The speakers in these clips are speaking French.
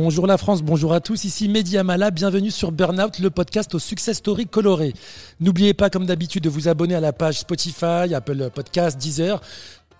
Bonjour la France, bonjour à tous, ici Mehdi Amala, bienvenue sur Burnout, le podcast aux success stories colorées. N'oubliez pas comme d'habitude de vous abonner à la page Spotify, Apple Podcast, Deezer,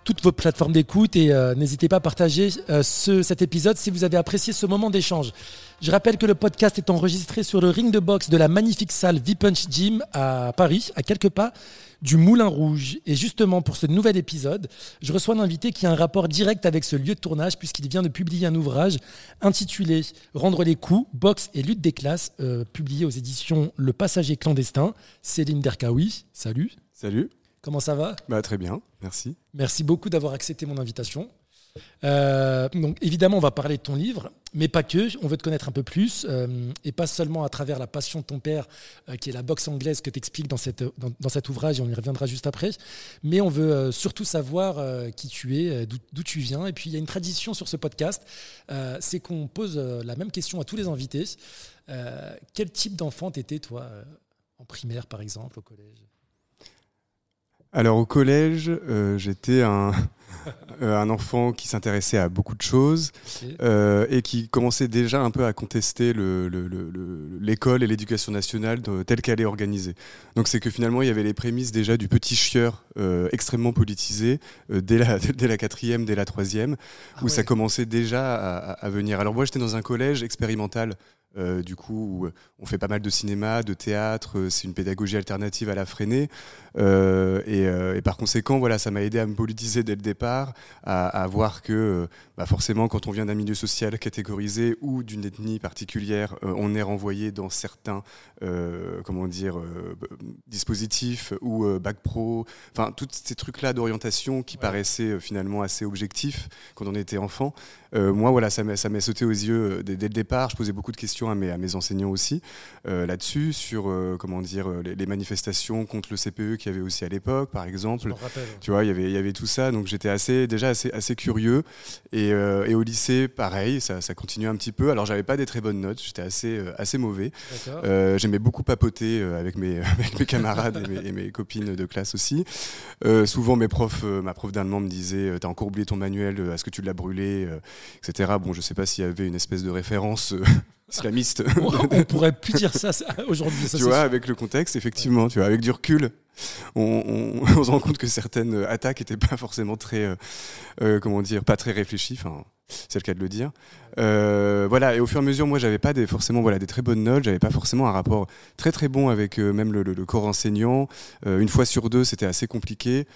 toutes vos plateformes d'écoute et euh, n'hésitez pas à partager euh, ce, cet épisode si vous avez apprécié ce moment d'échange. Je rappelle que le podcast est enregistré sur le ring de boxe de la magnifique salle V-Punch Gym à Paris, à quelques pas du Moulin Rouge. Et justement, pour ce nouvel épisode, je reçois un invité qui a un rapport direct avec ce lieu de tournage, puisqu'il vient de publier un ouvrage intitulé Rendre les coups, boxe et lutte des classes, euh, publié aux éditions Le Passager clandestin. Céline Derkaoui, salut. Salut. Comment ça va bah, Très bien, merci. Merci beaucoup d'avoir accepté mon invitation. Euh, donc évidemment, on va parler de ton livre, mais pas que. On veut te connaître un peu plus, euh, et pas seulement à travers la passion de ton père, euh, qui est la boxe anglaise que tu expliques dans, cette, dans, cet ouvrage, et on y reviendra juste après. Mais on veut surtout savoir qui tu es, d'où tu viens. Et puis il y a une tradition sur ce podcast, c'est qu'on pose la même question à tous les invités. quel type d'enfant t'étais toi, en primaire par exemple, au collège? Alors au collège, j'étais un, Euh, un enfant qui s'intéressait à beaucoup de choses euh, et qui commençait déjà un peu à contester l'école et l'éducation nationale telle qu'elle est organisée. Donc c'est que finalement il y avait les prémices déjà du petit chieur euh, extrêmement politisé dès, la, dès la quatrième, dès la troisième, ah où ça commençait déjà à, à venir. Alors moi j'étais dans un collège expérimental euh, du coup, euh, on fait pas mal de cinéma, de théâtre, euh, c'est une pédagogie alternative à la freinée. et, par conséquent, voilà, ça m'a aidé à me politiser dès le départ, à, voir que bah forcément, quand on vient d'un milieu social catégorisé ou d'une ethnie particulière, on est renvoyé dans certains comment dire, dispositifs ou bac pro, enfin, tous ces trucs-là d'orientation qui paraissaient finalement assez objectifs quand on était enfant. moi, voilà, ça m'a sauté aux yeux dès, dès, le départ. Je posais beaucoup de questions à mes, à mes enseignants aussi euh, là-dessus, sur euh, comment dire, euh, les, manifestations contre le CPE qu'il y avait aussi à l'époque, par exemple. Tu vois, y il y avait tout ça, donc j'étais assez, déjà assez, assez curieux. Et, et au lycée, pareil, ça, ça continuait un petit peu. Alors, j'avais pas des très bonnes notes, j'étais assez, assez mauvais. J'aimais beaucoup papoter avec mes, avec mes camarades et, mes, et, mes, copines de classe aussi. souvent, mes profs, ma prof d'allemand me disait T'as encore oublié ton manuel, est-ce que tu l'as brûlé etc. Bon, je sais pas s'il y avait une espèce de référence islamiste. on pourrait plus dire ça, aujourd'hui. Tu vois, avec le contexte, effectivement, tu vois, avec du recul, on, se rend compte que certaines attaques n'étaient pas forcément très, euh, euh, comment dire, pas très réfléchies. Enfin, c'est le cas de le dire. Euh, voilà, et au fur et à mesure, moi, j'avais pas des, forcément voilà, des très bonnes notes, j'avais pas forcément un rapport très très bon avec même le, corps enseignant. une fois sur deux, c'était assez compliqué.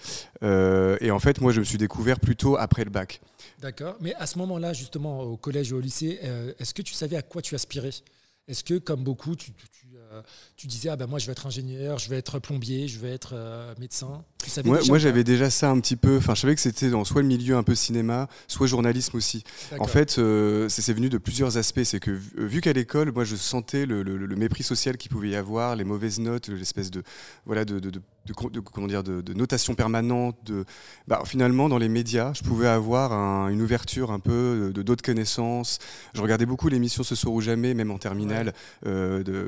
et en fait, moi, je me suis découvert plutôt après le bac. D'accord. Mais à ce moment-là, justement, au collège ou au lycée, euh, est-ce que tu savais à quoi tu aspirais? Est-ce que, comme beaucoup, tu, tu disais ah ben moi je vais être ingénieur, je vais être plombier, je vais être euh, médecin. moi, j'avais déjà ça un petit peu. Enfin, je savais que c'était dans soit le milieu un peu cinéma, soit journalisme aussi. En fait, euh, c'est venu de plusieurs aspects. C'est que vu qu'à l'école, moi je sentais le, mépris social qu'il pouvait y avoir, les mauvaises notes, l'espèce de voilà de, de, de, comment dire de, notation permanente. De bah, finalement dans les médias, je pouvais avoir une ouverture un peu de d'autres connaissances. Je regardais beaucoup l'émission Ce soir ou jamais, même en terminale,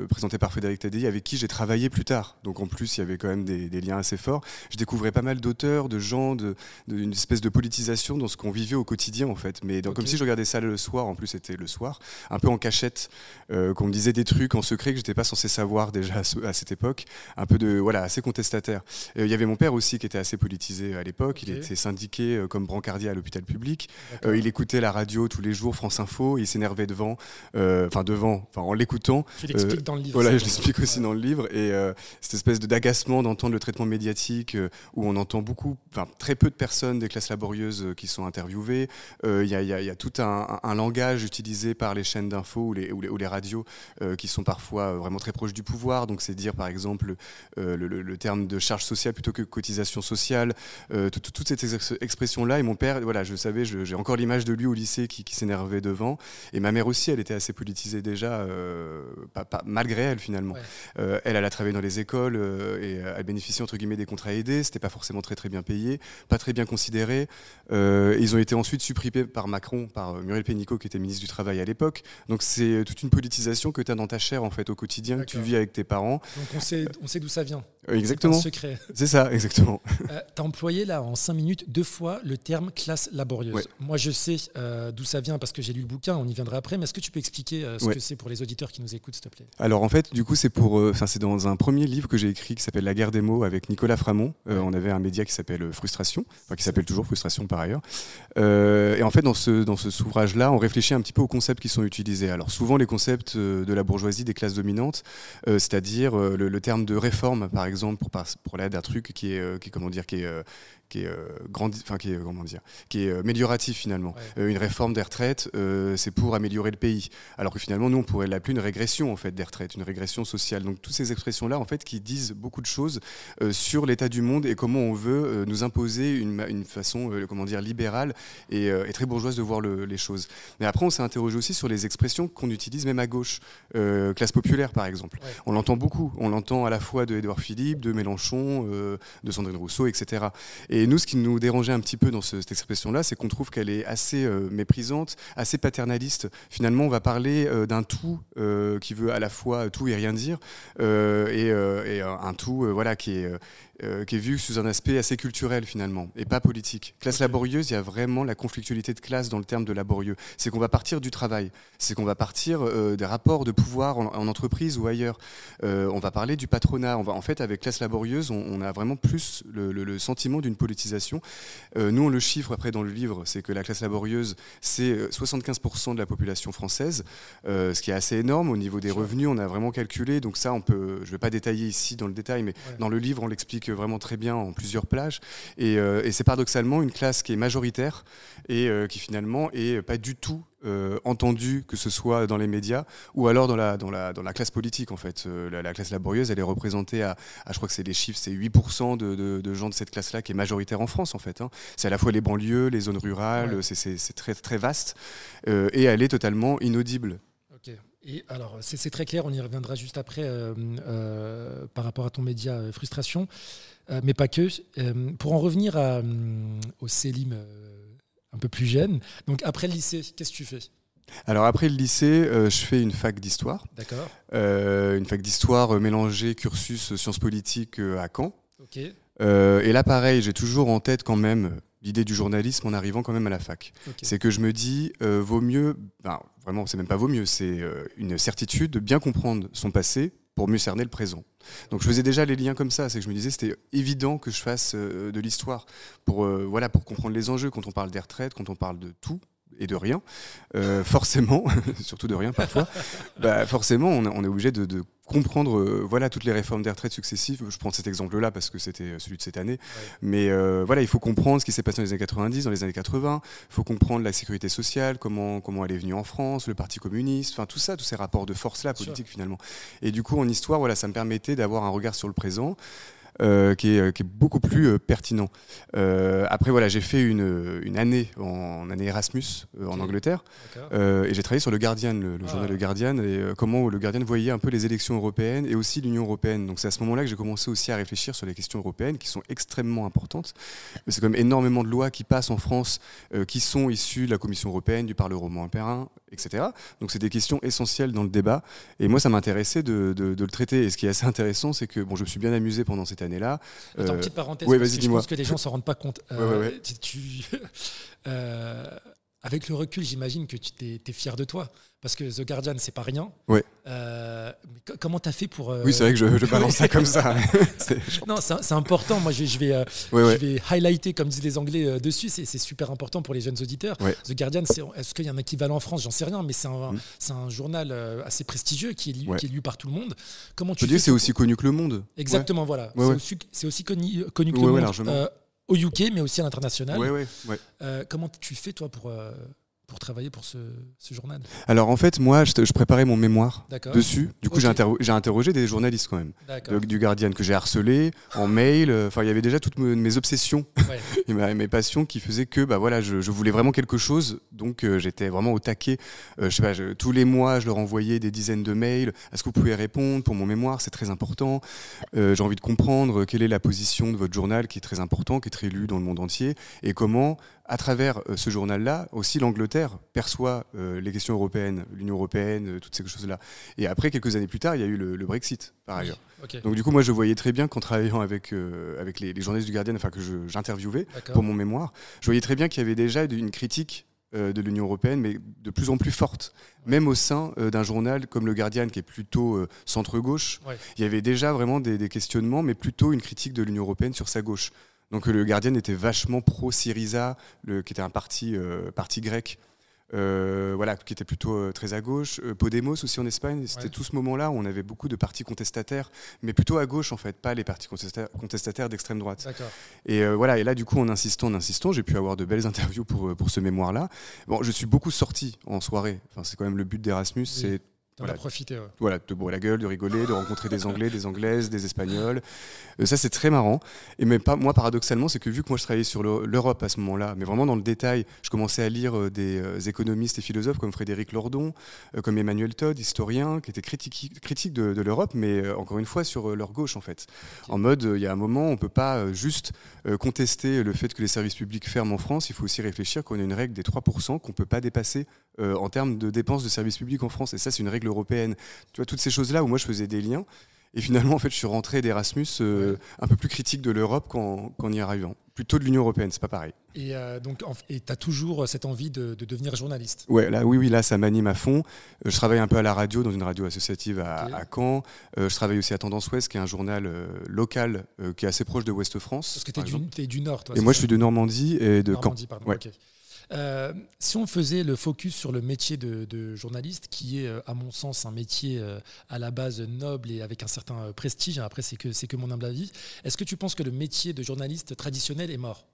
présentée par Frédéric Tadei, avec qui j'ai travaillé plus tard. Donc en plus, il y avait quand même des, liens assez forts. Je découvrais pas mal d'auteurs, de gens, d'une espèce de politisation dans ce qu'on vivait au quotidien en fait. Mais comme si je regardais ça le soir, en plus c'était le soir, un peu en cachette, euh, qu'on me disait des trucs en secret que j'étais pas censé savoir déjà à, cette époque, un peu de voilà assez contestataire. Euh, il y avait mon père aussi qui était assez politisé à l'époque. Il était syndiqué euh, comme brancardier à l'hôpital public. il écoutait la radio tous les jours, France Info. Il s'énervait devant, enfin devant, en l'écoutant. Tu l'expliques dans le livre. Voilà, l'explique aussi dans le livre. Et euh, cette espèce d'agacement d'entendre le traitement médiatique euh, où on entend beaucoup, enfin très peu de personnes des classes laborieuses euh, qui sont interviewées. Il y, a tout un, langage utilisé par les chaînes d'infos ou les, radios qui sont parfois vraiment très proches du pouvoir. Donc c'est dire par exemple le, terme de charge sociale plutôt que cotisation sociale. toute, toute cette expression-là. Et mon père, voilà, je savais, j'ai encore l'image de lui au lycée qui, s'énervait devant. Et ma mère aussi, elle était assez politisée déjà, malgré elle finalement. Euh, elle, elle a travaillé dans les écoles euh, et elle bénéficie entre guillemets des contrats aidés. c'était pas forcément très très bien payé, pas très bien considéré. Euh, ils ont été ensuite supprimés par Macron, par Muriel Pénicaud qui était ministre du Travail à l'époque. Donc c'est toute une politisation que tu as dans ta chair en fait au quotidien, que tu vis avec tes parents. Donc on sait, on sait d'où ça vient. exactement. secret. C'est ça, exactement. tu as employé là en cinq minutes deux fois le terme classe laborieuse. Moi je sais d'où ça vient parce que j'ai lu le bouquin, on y viendra après, mais est-ce que tu peux expliquer ce que c'est pour les auditeurs qui nous écoutent, s'il te plaît? Alors en fait, du coup, c'est pour, enfin c'est dans un premier livre que j'ai écrit qui s'appelle La guerre des mots avec Nicolas Framont. Euh, on avait un média qui s'appelle euh, Frustration, qui s'appelle toujours Frustration par ailleurs. Euh, et en fait, dans ce, dans ce ouvrage-là, on réfléchit un petit peu aux concepts qui sont utilisés. Alors souvent, les concepts de la bourgeoisie, des classes dominantes, c'est-à-dire le, terme de réforme, par exemple, pour, pour l'aide d'un truc qui est, qui, comment dire, qui est qui est euh, enfin qui est comment dire, qui est euh, amélioratif finalement. Euh, une réforme des retraites, c'est pour améliorer le pays. Alors que finalement, nous, on pourrait l'appeler une régression en fait des retraites, une régression sociale. Donc toutes ces expressions-là, en fait, qui disent beaucoup de choses sur l'état du monde et comment on veut nous imposer une, une façon, comment dire, libérale et, très bourgeoise de voir les choses. Mais après, on s'est interrogé aussi sur les expressions qu'on utilise même à gauche, classe populaire par exemple. On l'entend beaucoup. On l'entend à la fois de Édouard Philippe, de Mélenchon, de Sandrine Rousseau, etc. Et nous, ce qui nous dérangeait un petit peu dans cette expression-là, c'est qu'on trouve qu'elle est assez euh, méprisante, assez paternaliste. Finalement, on va parler euh, d'un tout euh, qui veut à la fois tout et rien dire, et, et, un tout voilà, qui est euh, qui est vu sous un aspect assez culturel finalement et pas politique. Classe laborieuse, il y a vraiment la conflictualité de classe dans le terme de laborieux. C'est qu'on va partir du travail, c'est qu'on va partir euh, des rapports de pouvoir en, entreprise ou ailleurs. Euh, on va parler du patronat. On va en fait avec classe laborieuse, on, a vraiment plus le, sentiment d'une politisation. nous, on le chiffre après dans le livre, c'est que la classe laborieuse, c'est 75% de la population française, ce qui est assez énorme au niveau des revenus. On a vraiment calculé, donc ça, on peut, je ne vais pas détailler ici dans le détail, mais dans le livre, on l'explique vraiment très bien en plusieurs plages. Euh, et, c'est paradoxalement une classe qui est majoritaire et euh, qui finalement est pas du tout euh, entendue, que ce soit dans les médias ou alors dans la, dans la, dans la classe politique en fait. La, classe laborieuse, elle est représentée à, je crois que c'est les chiffres, c'est 8% de, de, gens de cette classe-là qui est majoritaire en France en fait. Hein. C'est à la fois les banlieues, les zones rurales, c'est très, très vaste et elle est totalement inaudible. Et alors, c'est très clair, on y reviendra juste après euh, euh, par rapport à ton média euh, Frustration, mais pas que. pour en revenir à, au Célim un peu plus jeune, donc après le lycée, qu'est-ce que tu fais? Alors après le lycée, je fais une fac d'histoire. D'accord. une fac d'histoire mélangée cursus sciences politiques à Caen. Ok. et là pareil, j'ai toujours en tête quand même l'idée du journalisme en arrivant quand même à la fac. C'est que je me dis, euh, vaut mieux, ben, vraiment, c'est même pas vaut mieux, c'est euh, une certitude de bien comprendre son passé pour mieux cerner le présent. Donc je faisais déjà les liens comme ça, c'est que je me disais c'était évident que je fasse euh, de l'histoire pour voilà pour comprendre les enjeux quand on parle des retraites, quand on parle de tout, et de rien, euh, forcément, surtout de rien parfois, bah forcément, on, est obligé de, comprendre euh, voilà, toutes les réformes des retraites successives. Je prends cet exemple-là parce que c'était celui de cette année. Mais euh, voilà, il faut comprendre ce qui s'est passé dans les années 90, dans les années 80. Il faut comprendre la sécurité sociale, comment, comment elle est venue en France, le Parti communiste, enfin tout ça, tous ces rapports de force-là, politique finalement. Et du coup, en histoire, voilà, ça me permettait d'avoir un regard sur le présent. Euh, qui, est, qui, est, beaucoup plus euh, pertinent. Euh, après, voilà, j'ai fait une, une, année en année Erasmus en Angleterre et j'ai travaillé sur le Guardian, le, ah. journal Le Guardian, et comment le Guardian voyait un peu les élections européennes et aussi l'Union européenne. Donc c'est à ce moment-là que j'ai commencé aussi à réfléchir sur les questions européennes qui sont extrêmement importantes. C'est comme énormément de lois qui passent en France qui sont issues de la Commission européenne, du Parlement européen, etc. Donc c'est des questions essentielles dans le débat. Et moi, ça m'intéressait de, de, de, le traiter. Et ce qui est assez intéressant, c'est que bon, je me suis bien amusé pendant cette année-là. Attends, euh, petite parenthèse, parce que je pense que les gens ne s'en rendent pas compte. Euh, tu, euh, avec le recul, j'imagine que tu es, fier de toi. Parce que The Guardian, c'est pas rien. Ouais. Euh, comment tu as fait pour. oui, c'est vrai que je, je balance ça comme ça. non, c'est important. Moi, je vais, je vais, je vais highlighter, comme disent les Anglais, dessus. C'est super important pour les jeunes auditeurs. The Guardian, est-ce qu'il y a un équivalent en France? J'en sais rien, mais c'est un, mm. un, journal assez prestigieux qui est, lu, qui est lu par tout le monde. Comment tu dis c'est aussi connu que Le Monde. Exactement, voilà. C'est aussi, aussi, connu, connu que Le Monde. Au UK, mais aussi à l'international. Euh, comment tu fais, toi, pour, euh, pour travailler pour ce, journal Alors en fait, moi, je, préparais mon mémoire dessus. Du coup, j'ai interrogé des journalistes quand même, du Guardian que j'ai harcelé en mail. Euh, enfin, il y avait déjà toutes mes obsessions et mes passions qui faisaient que, bah voilà, je, voulais vraiment quelque chose. Donc euh, j'étais vraiment au taquet. Euh, je sais pas, tous les mois, je leur envoyais des dizaines de mails. Est-ce que vous pouvez répondre pour mon mémoire? C'est très important. j'ai envie de comprendre quelle est la position de votre journal, qui est très important, qui est très lu dans le monde entier, et comment à travers euh, ce journal-là, aussi l'Angleterre perçoit euh, les questions européennes, l'Union européenne, euh, toutes ces choses-là. Et après, quelques années plus tard, il y a eu le, Brexit, par ailleurs. Donc du coup, moi, je voyais très bien qu'en travaillant avec, avec les, journalistes du Guardian, enfin que j'interviewais pour mon mémoire, je voyais très bien qu'il y avait déjà une critique de l'Union européenne, mais de plus en plus forte. Même au sein d'un journal comme le Guardian, qui est plutôt centre-gauche, il y avait déjà vraiment des, des, questionnements, mais plutôt une critique de l'Union européenne sur sa gauche. Donc le Guardian était vachement pro-Syriza, qui était un parti, euh, parti grec. Euh, voilà, qui était plutôt euh, très à gauche. Podemos aussi en Espagne, c'était tout ce moment-là où on avait beaucoup de partis contestataires, mais plutôt à gauche en fait, pas les partis contestataires, d'extrême droite. Et voilà, et là du coup en insistant, en insistant, j'ai pu avoir de belles interviews pour, pour ce mémoire-là. Bon, je suis beaucoup sorti en soirée, enfin, c'est quand même le but d'Erasmus, c'est voilà, profiter. Voilà, de boire la gueule, de rigoler, de rencontrer des Anglais, des Anglaises, des Espagnols. Euh, ça, c'est très marrant. Et mais pas, moi, paradoxalement, c'est que vu que moi, je travaillais sur l'Europe à ce moment-là, mais vraiment dans le détail, je commençais à lire euh, des euh, économistes et philosophes comme Frédéric Lordon, comme Emmanuel Todd, historien, qui était critique, critique de, l'Europe, mais encore une fois sur leur gauche, en fait. En mode, il y a un moment, on ne peut pas juste contester le fait que les services publics ferment en France. Il faut aussi réfléchir qu'on a une règle des 3% qu'on ne peut pas dépasser en termes de dépenses de services publics en France. Et ça, c'est une règle européenne. Tu vois, toutes ces choses-là où moi je faisais des liens. Et finalement, en fait, je suis rentré d'Erasmus euh, un peu plus critique de l'Europe qu'en y arrivant. Plutôt de l'Union européenne, c'est pas pareil. Et euh, donc, tu as toujours cette envie de, devenir journaliste? Ouais, là, Oui, oui, là, ça m'anime à fond. Euh, je travaille un peu à la radio, dans une radio associative à, Caen. je travaille aussi à Tendance Ouest, qui est un journal local qui est assez proche de Ouest France. Parce que tu es, es, du Nord, toi. Et moi, je suis de Normandie et de Normandie, Caen. Pardon, euh, si on faisait le focus sur le métier de, journaliste, qui est, euh, à mon sens, un métier euh, à la base noble et avec un certain prestige, hein, après c'est que, que mon humble avis, est-ce que tu penses que le métier de journaliste traditionnel est mort?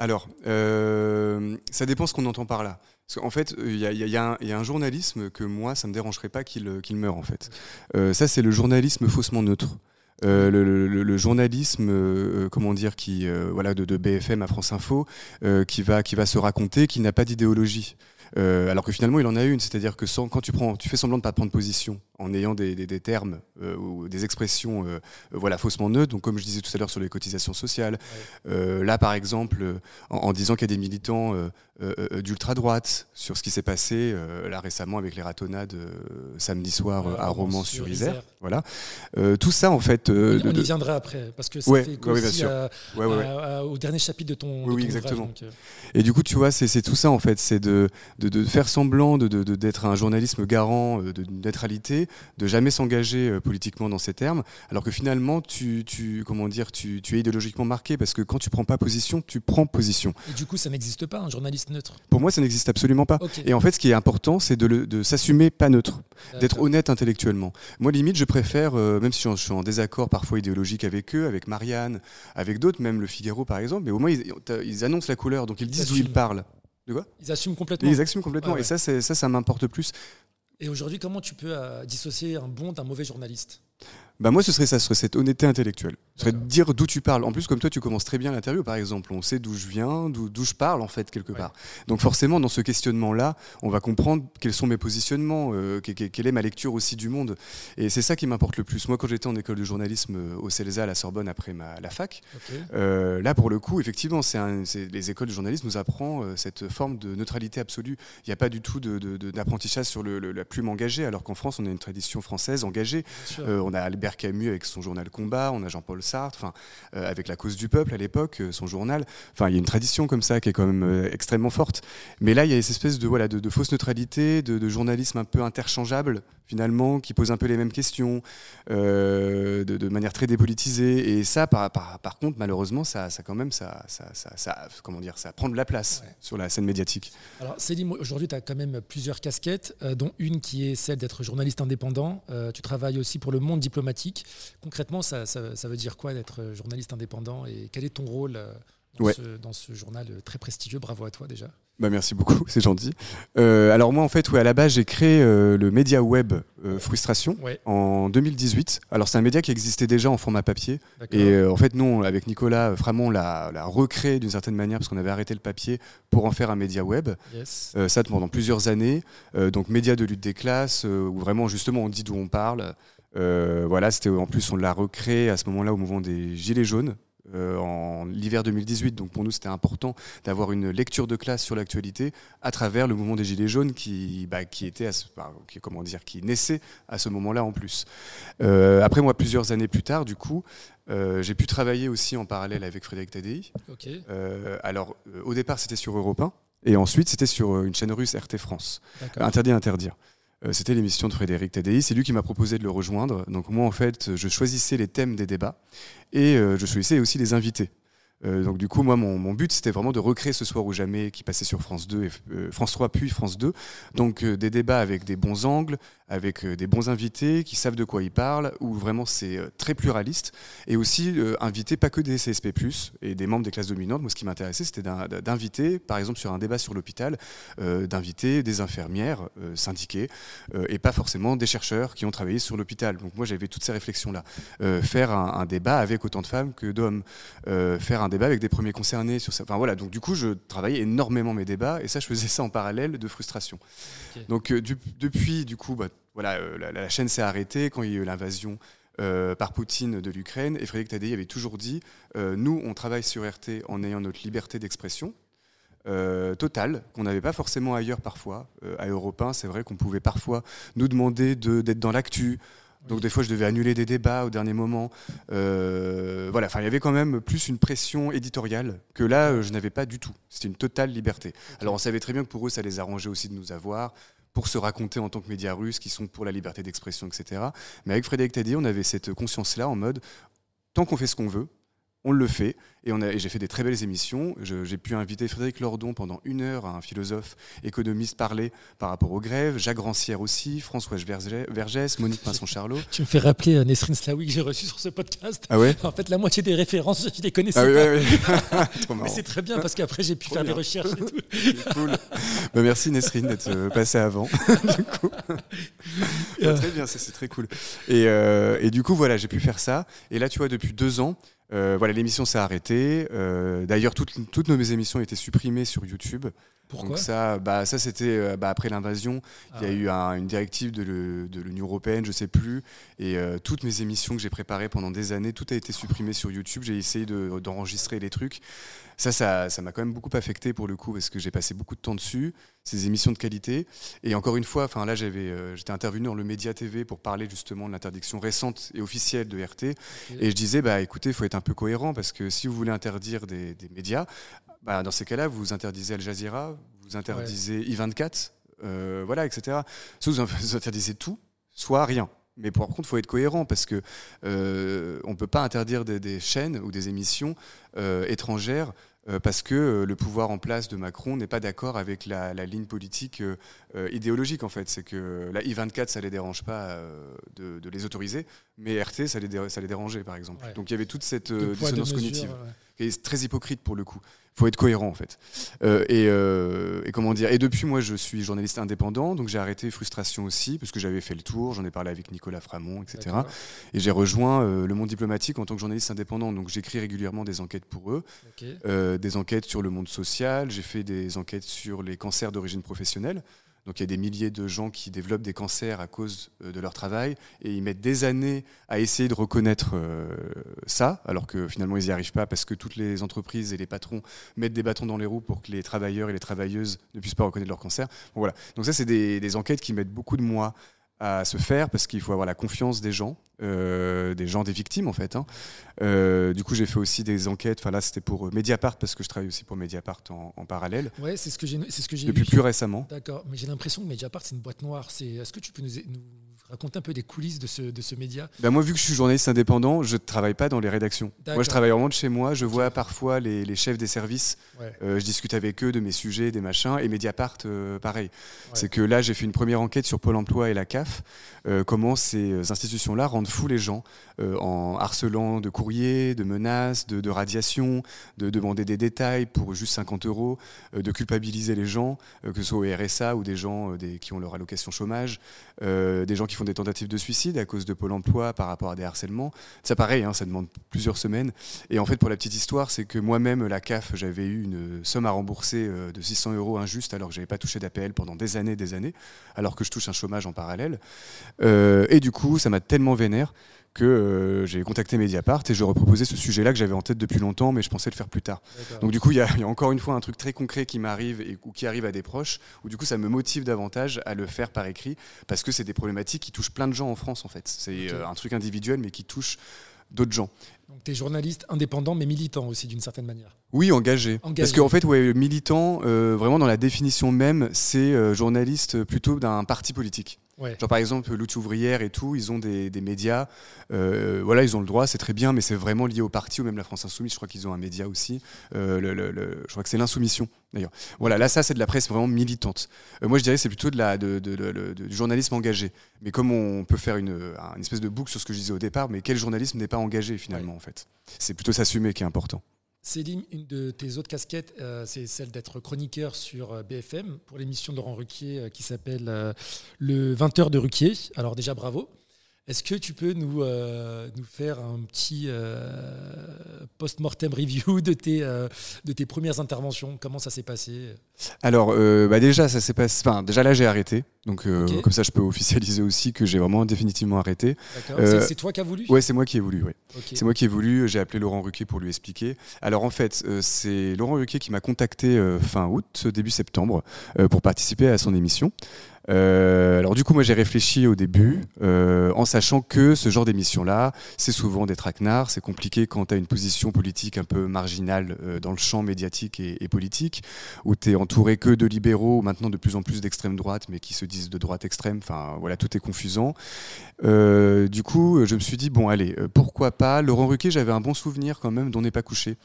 Alors, ça dépend ce qu'on entend par là. Parce qu'en fait, il y, a un journalisme que moi, ça ne me dérangerait pas qu'il, qu'il meure, en fait. ça, c'est le journalisme faussement neutre. Euh, le, journalisme, euh, euh, comment dire, qui voilà de, BFM à France Info, qui va qui va se raconter, qui n'a pas d'idéologie. Alors que finalement il en a une, c'est-à-dire que sans, quand tu prends, tu fais semblant de ne pas prendre position en ayant des, termes ou des expressions voilà faussement neutres. Donc comme je disais tout à l'heure sur les cotisations sociales, là par exemple en, disant qu'il y a des militants d'ultra droite sur ce qui s'est passé là récemment avec les ratonnades samedi soir à Romans-sur-Isère. Voilà, tout ça en fait euh, on y viendra après, parce que ça fait aussi au dernier chapitre de ton. Oui, exactement. Euh. Et du coup, tu vois, c'est tout ça en fait, c'est de, de, faire semblant d'être un journalisme garant euh, de neutralité, de jamais s'engager politiquement dans ces termes, alors que finalement, tu, tu comment dire, tu, tu, es idéologiquement marqué, parce que quand tu prends pas position, tu prends position. Et du coup, ça n'existe pas, un journaliste neutre? Pour moi, ça n'existe absolument pas. Et en fait, ce qui est important, c'est de, de s'assumer pas neutre, d'être honnête intellectuellement. Moi, limite, je préfère, même si je suis en désaccord, parfois idéologiques avec eux, avec Marianne, avec d'autres, même le Figaro par exemple, mais au moins ils, annoncent la couleur, donc ils, disent d'où ils parlent. De quoi Ils assument complètement. Ils assument complètement, et ça, ça, ça m'importe plus. Et aujourd'hui, comment tu peux euh, dissocier un bon d'un mauvais journaliste? Bah moi, ce serait ça, ce serait cette honnêteté intellectuelle. Ce serait de dire d'où tu parles. En plus, comme toi, tu commences très bien l'interview, par exemple. On sait d'où je viens, d'où je parle, en fait, quelque part. Donc forcément, dans ce questionnement-là, on va comprendre quels sont mes positionnements, euh, quelle est ma lecture aussi du monde. Et c'est ça qui m'importe le plus. Moi, quand j'étais en école de journalisme euh, au CELSA, à la Sorbonne, après ma, la fac, euh, là, pour le coup, effectivement, c'est les écoles de journalisme nous apprend cette forme de neutralité absolue. Il n'y a pas du tout d'apprentissage de, sur le, la plume engagée, alors qu'en France, on a une tradition française engagée. on a Albert Camus avec son journal Combat, on a Jean-Paul Sartre, enfin, euh, avec La cause du peuple à l'époque, euh, son journal. Enfin, il y a une tradition comme ça qui est quand même euh, extrêmement forte. Mais là, il y a cette espèce de, voilà, de, fausse neutralité, de, journalisme un peu interchangeable, finalement, qui pose un peu les mêmes questions, de, manière très dépolitisée. Et ça, par, par, contre, malheureusement, ça, ça quand même, ça, ça, ça, comment dire, ça prend de la place sur la scène médiatique. Alors, Céline, aujourd'hui, tu as quand même plusieurs casquettes, dont une qui est celle d'être journaliste indépendant. tu travailles aussi pour le monde diplomatique. Concrètement, ça, veut dire quoi d'être journaliste indépendant et quel est ton rôle euh, dans ce journal très prestigieux? Bravo à toi déjà. Bah merci beaucoup, c'est gentil. Euh, alors moi en fait, ouais, à la base j'ai créé euh, le média web euh, Frustration en 2018. Alors c'est un média qui existait déjà en format papier. Et en fait nous, avec Nicolas Framont, l'a, l'a recréé d'une certaine manière parce qu'on avait arrêté le papier pour en faire un média web. ça pendant plusieurs années. donc média de lutte des classes, où vraiment justement on dit d'où on parle. Voilà, c'était en plus on l'a recréé à ce moment-là au mouvement des Gilets jaunes. Euh, en l'hiver 2018. Donc pour nous, c'était important d'avoir une lecture de classe sur l'actualité à travers le mouvement des Gilets jaunes qui, bah, qui était, à qui, comment dire, qui naissait à ce moment-là en plus. Euh, après moi, plusieurs années plus tard, du coup, euh, j'ai pu travailler aussi en parallèle avec Frédéric Tadei. alors au départ, c'était sur Europe 1. Et ensuite, c'était sur une chaîne russe RT France. Interdit interdire. C'était l'émission de Frédéric Tadei. C'est lui qui m'a proposé de le rejoindre. Donc moi, en fait, je choisissais les thèmes des débats et euh, je choisissais aussi les invités. Euh, donc du coup, moi, mon, but, c'était vraiment de recréer ce soir ou jamais qui passait sur France 2, et, euh, France 3 puis France 2. Donc des débats avec des bons angles, avec des bons invités qui savent de quoi ils parlent, où vraiment c'est très pluraliste, et aussi inviter pas que des CSP+, et des membres des classes dominantes. Moi, ce qui m'intéressait, c'était d'inviter, par exemple sur un débat sur l'hôpital, d'inviter des infirmières syndiquées, et pas forcément des chercheurs qui ont travaillé sur l'hôpital. Donc moi, j'avais toutes ces réflexions-là. faire un, un, débat avec autant de femmes que d'hommes, faire un débat avec des premiers concernés sur ça. Enfin voilà, donc du coup, je travaillais énormément mes débats et ça, je faisais ça en parallèle de frustration. Donc euh, depuis, du coup, bah, voilà, euh, la, chaîne s'est arrêtée quand il y a eu l'invasion. Euh, par Poutine de l'Ukraine et Frédéric Tadei avait toujours dit nous on travaille sur RT en ayant notre liberté d'expression totale qu'on n'avait pas forcément ailleurs parfois à Europe 1 c'est vrai qu'on pouvait parfois nous demander d'être dans l'actu donc des fois, je devais annuler des débats au dernier moment. Euh, voilà, enfin, il y avait quand même plus une pression éditoriale que là, euh, je n'avais pas du tout. C'était une totale liberté. Alors on savait très bien que pour eux, ça les arrangeait aussi de nous avoir pour se raconter en tant que médias russes qui sont pour la liberté d'expression, etc. Mais avec Frédéric Taddy, on avait cette conscience-là en mode, tant qu'on fait ce qu'on veut, on le fait. Et, et j'ai fait des très belles émissions. J'ai pu inviter Frédéric Lordon pendant une heure, un philosophe économiste, parler par rapport aux grèves. Jacques Rancière aussi, François Vergès, Monique Pinson-Charlot. Tu me fais rappeler euh, Nesrine Slaoui que j'ai reçu sur ce podcast. Ah ouais? En fait, la moitié des références, je les connaissais ah pas. Mais c'est très bien parce qu'après, j'ai pu faire des recherches et tout. cool. Bah, merci Nesrine d'être euh, passé avant. du coup. Bah, très bien, c'est très cool. Et, euh, et du coup, voilà, j'ai pu faire ça. Et là, tu vois, depuis deux ans, voilà, l'émission s'est arrêtée. Euh, d'ailleurs, toutes, toutes, nos émissions étaient supprimées sur YouTube. Pourquoi Donc ça, bah, ça c'était euh, bah, après l'invasion. il y a ah eu une directive de l'Union européenne, je sais plus, et toutes mes émissions que j'ai préparées pendant des années, tout a été supprimé sur YouTube. J'ai essayé d'enregistrer les trucs ça, ça, m'a quand même beaucoup affecté pour le coup parce que j'ai passé beaucoup de temps dessus, ces émissions de qualité. Et encore une fois, enfin là, j'avais, euh, j'étais intervenu dans le Média TV pour parler justement de l'interdiction récente et officielle de RT. Et je disais, bah écoutez, il faut être un peu cohérent parce que si vous voulez interdire des, médias, bah, dans ces cas-là, vous interdisez Al Jazeera, vous interdisez I24, euh, voilà, etc. Soit vous interdisez tout, soit rien. Mais par contre, il faut être cohérent parce que euh, on ne peut pas interdire des, chaînes ou des émissions euh, étrangères euh, parce que le pouvoir en place de Macron n'est pas d'accord avec la, ligne politique idéologique en fait. C'est que la I24, ça les dérange pas de, les autoriser, mais RT, ça les, ça les dérangeait par exemple. Donc il y avait toute cette dissonance cognitive qui est très hypocrite pour le coup faut être cohérent en fait. Euh, euh, et, comment dire Et depuis, moi, je suis journaliste indépendant, donc j'ai arrêté Frustration aussi parce que j'avais fait le tour. J'en ai parlé avec Nicolas Framont, etc. Et j'ai rejoint euh, le monde diplomatique en tant que journaliste indépendant. Donc j'écris régulièrement des enquêtes pour eux, des enquêtes sur le monde social. J'ai fait des enquêtes sur les cancers d'origine professionnelle. Donc il y a des milliers de gens qui développent des cancers à cause euh, de leur travail et ils mettent des années à essayer de reconnaître euh, ça, alors que finalement ils n'y arrivent pas parce que toutes les entreprises et les patrons mettent des bâtons dans les roues pour que les travailleurs et les travailleuses ne puissent pas reconnaître leur cancer. voilà. Donc ça c'est des, des, enquêtes qui mettent beaucoup de mois à se faire parce qu'il faut avoir la confiance des gens, euh, des gens, des victimes en fait. Hein. Euh, du coup, j'ai fait aussi des enquêtes. Enfin là, c'était pour Mediapart parce que je travaille aussi pour Mediapart en, parallèle. Ouais, c'est ce que j'ai, c'est ce que j'ai depuis plus récemment. D'accord, mais j'ai l'impression que Mediapart c'est une boîte noire. C'est, est-ce que tu peux nous, raconter un peu des coulisses de ce, de ce média ben Moi, vu que je suis journaliste indépendant, je ne travaille pas dans les rédactions. Moi, je travaille vraiment de chez moi. Je vois parfois les, les, chefs des services. Euh, je discute avec eux de mes sujets, des machins. Et Mediapart, euh, pareil. C'est que là, j'ai fait une première enquête sur Pôle emploi et la CAF. Euh, comment ces institutions-là rendent fous les gens en harcelant de courriers, de menaces, de, de radiation, de demander des détails pour juste 50 euros, de culpabiliser les gens, que ce soit au RSA ou des gens des, qui ont leur allocation chômage, des gens qui font des tentatives de suicide à cause de Pôle emploi par rapport à des harcèlements. Ça, pareil, hein, ça demande plusieurs semaines. Et en fait, pour la petite histoire, c'est que moi-même, la CAF, j'avais eu une somme à rembourser euh, de 600 euros injuste alors que j'avais pas touché d'APL pendant des années, des années, alors que je touche un chômage en parallèle. Euh, et du coup, ça m'a tellement vénère que euh, j'ai contacté Mediapart et je reproposais ce sujet-là que j'avais en tête depuis longtemps, mais je pensais le faire plus tard. Donc du coup, il y, a encore une fois un truc très concret qui m'arrive et ou qui arrive à des proches, où du coup, ça me motive davantage à le faire par écrit, parce que c'est des problématiques qui touchent plein de gens en France, en fait. C'est un truc individuel, mais qui touche d'autres gens. Donc tu es journaliste indépendant mais militant aussi d'une certaine manière. Oui, engagé. Parce qu'en fait, ouais, militant, euh, vraiment dans la définition même, c'est euh, journaliste plutôt d'un parti politique. Genre par exemple, lutte ouvrière et tout, ils ont des, médias. Euh, voilà, ils ont le droit, c'est très bien, mais c'est vraiment lié au parti ou même la France Insoumise. Je crois qu'ils ont un média aussi. Euh, le, je crois que c'est l'insoumission d'ailleurs. Voilà, là ça c'est de la presse vraiment militante. Euh, moi je dirais c'est plutôt de la, de, du journalisme engagé. Mais comme on peut faire une, une espèce de boucle sur ce que je disais au départ, mais quel journalisme n'est pas engagé finalement en fait? C'est plutôt s'assumer qui est important. Céline, une de tes autres casquettes, euh, c'est celle d'être chroniqueur sur euh, BFM pour l'émission de Laurent Ruquier euh, qui s'appelle Le 20h de Ruquier. Alors déjà bravo. Est-ce que tu peux nous, euh, nous faire un petit euh, post-mortem review de tes, euh, de tes premières interventions? Comment ça s'est passé? Alors, bah déjà, ça s'est passé. Enfin, déjà là, j'ai arrêté. Donc, comme ça, je peux officialiser aussi que j'ai vraiment définitivement arrêté. c'est toi qui as voulu? Ouais, c'est moi qui ai voulu. Ouais. C'est moi qui ai voulu. J'ai appelé Laurent Ruquier pour lui expliquer. Alors, en fait, c'est Laurent Ruquier qui m'a contacté fin août, début septembre, pour participer à son émission. Euh, alors du coup, moi j'ai réfléchi au début euh, en sachant que ce genre d'émission-là, c'est souvent des traquenards, c'est compliqué quand tu as une position politique un peu marginale euh, dans le champ médiatique et, politique, où tu es entouré que de libéraux, maintenant de plus en plus d'extrême droite, mais qui se disent de droite extrême, enfin voilà, tout est confusant. du coup, je me suis dit, bon allez, pourquoi pas? Laurent Ruquier, j'avais un bon souvenir quand même dont n'est pas couché.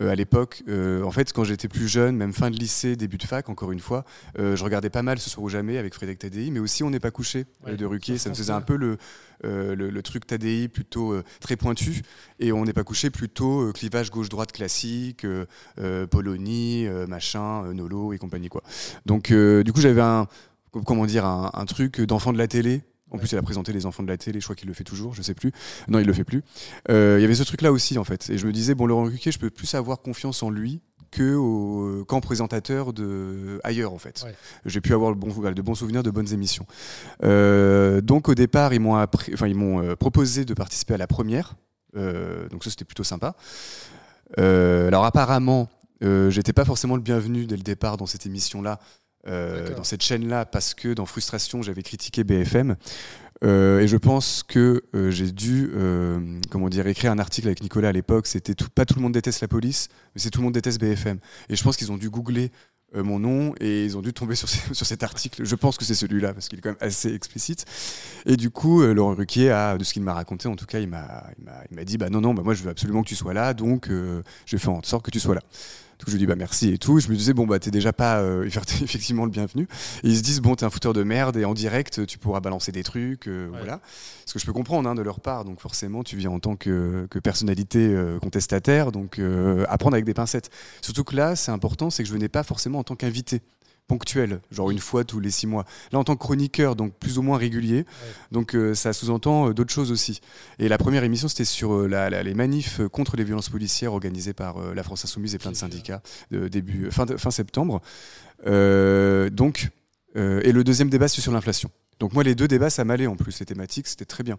à l'époque, en fait, quand j'étais plus jeune, même fin de lycée, début de fac, encore une fois, je regardais pas mal Ce soir ou jamais avec Frédéric Tadi, mais aussi On n'est pas couché de Ruquier. Ça me faisait un peu le, euh, le, truc Tadi plutôt euh, très pointu, et On n'est pas couché plutôt euh, clivage gauche-droite classique, Polonie, machin, Nolo et compagnie. Quoi. Donc, du coup, j'avais un, comment dire, un, truc d'enfant de la télé. En plus, il a présenté les enfants de la télé, je crois qu'il le fait toujours, je sais plus. Non, il le fait plus. Il y avait ce truc-là aussi, en fait. Et je me disais, bon, Laurent Ruquier, je peux plus avoir confiance en lui que au camp présentateur de ailleurs en fait. J'ai pu avoir le bon, de bons souvenirs de bonnes émissions. Euh, donc au départ ils m'ont enfin ils m'ont euh, proposé de participer à la première, euh, donc ça c'était plutôt sympa. alors apparemment j'étais pas forcément le bienvenu dès le départ dans cette émission là. dans cette chaîne-là, parce que dans Frustration, j'avais critiqué BFM. Euh, et je pense que euh, j'ai dû, euh, comment dire, écrire un article avec Nicolas à l'époque. C'était pas tout le monde déteste la police, mais c'est tout le monde déteste BFM. Et je pense qu'ils ont dû googler mon nom et ils ont dû tomber sur, sur cet article. Je pense que c'est celui-là parce qu'il est quand même assez explicite. Et du coup, Laurent Ruquier, de ce qu'il m'a raconté, en tout cas, il m'a dit bah non, non, bah moi je veux absolument que tu sois là, donc je faire en sorte que tu sois là. Donc je lui dis bah merci et tout. Je me disais bon bah t'es déjà pas euh, effectivement le bienvenu. Et ils se disent bon t'es un fouteur de merde et en direct tu pourras balancer des trucs, euh, voilà. Ce que je peux comprendre hein, de leur part. Donc forcément tu viens en tant que, personnalité euh, contestataire, donc apprendre avec des pincettes. Surtout que là c'est important, c'est que je venais pas forcément en tant qu'invité ponctuel, genre une fois tous les six mois. Là, en tant que chroniqueur, donc plus ou moins régulier, donc euh, ça sous-entend euh, d'autres choses aussi. Et la première émission, c'était sur euh, les manifs contre les violences policières organisées par la France Insoumise et plein de syndicats début fin, fin septembre. donc, et le deuxième débat, c'est sur l'inflation. Donc moi, les deux débats, ça m'allait en plus, les thématiques, c'était très bien.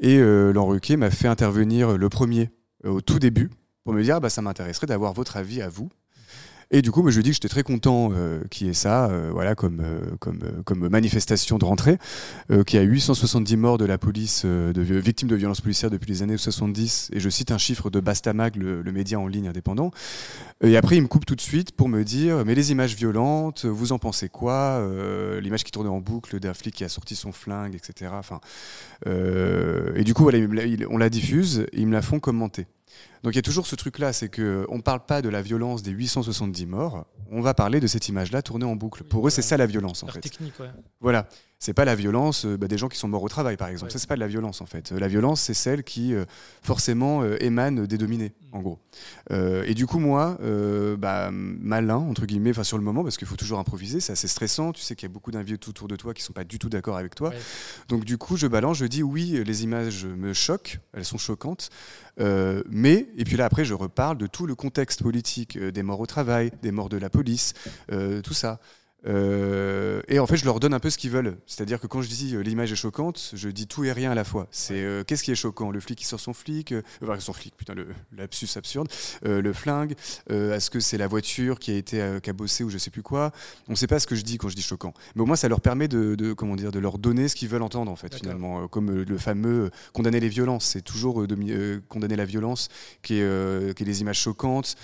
Et Laurent Ruquier m'a fait intervenir le premier au tout début pour me dire, bah, ça m'intéresserait d'avoir votre avis à vous Et du coup, moi, je lui dis que j'étais très content euh, qu'il y ait ça, euh, voilà, comme, euh, comme, manifestation de rentrée, y a 870 morts de la police, victimes de violences policières depuis les années 70. Et je cite un chiffre de Bastamag, le, média en ligne indépendant. Et après, il me coupe tout de suite pour me dire, mais les images violentes, vous en pensez quoi L'image qui tournait en boucle d'un flic qui a sorti son flingue, etc. Enfin, et du coup, on la diffuse, ils me la font commenter. Donc il y a toujours ce truc-là, c'est qu'on ne parle pas de la violence des 870 morts, on va parler de cette image-là tournée en boucle. Oui, Pour eux, c'est ça la violence en fait. technique, ouais. Voilà, c'est pas la violence euh, bah, des gens qui sont morts au travail par exemple. Ouais. Ça c'est pas de la violence en fait. Euh, La violence c'est celle qui euh, forcément euh, émane des dominés Mm. en gros. Euh, et du coup moi, bah, malin entre guillemets, enfin sur le moment parce qu'il faut toujours improviser, c'est assez stressant. Tu sais qu'il y a beaucoup d'invités autour de toi qui sont pas du tout d'accord avec toi. Ouais. Donc du coup je balance, je dis oui, les images me choquent, elles sont choquantes. Euh, mais et puis là après je reparle de tout le contexte politique euh, des morts au travail, des morts de la police, euh, tout ça. Euh, et en fait, je leur donne un peu ce qu'ils veulent. C'est-à-dire que quand je dis euh, l'image est choquante, je dis tout et rien à la fois. C'est euh, qu'est-ce qui est choquant? Le flic qui sort son flic, enfin, son flic, putain, le lapsus absurde, le flingue. Est-ce que c'est la voiture qui a été cabossée ou je sais plus quoi? On ne sait pas ce que je dis quand je dis choquant. Mais au moins, ça leur permet de, de- comment dire, de leur donner ce qu'ils veulent entendre en fait. Finalement, comme le fameux condamner les violences. C'est toujours condamner la violence, qui est, qui est les images choquantes,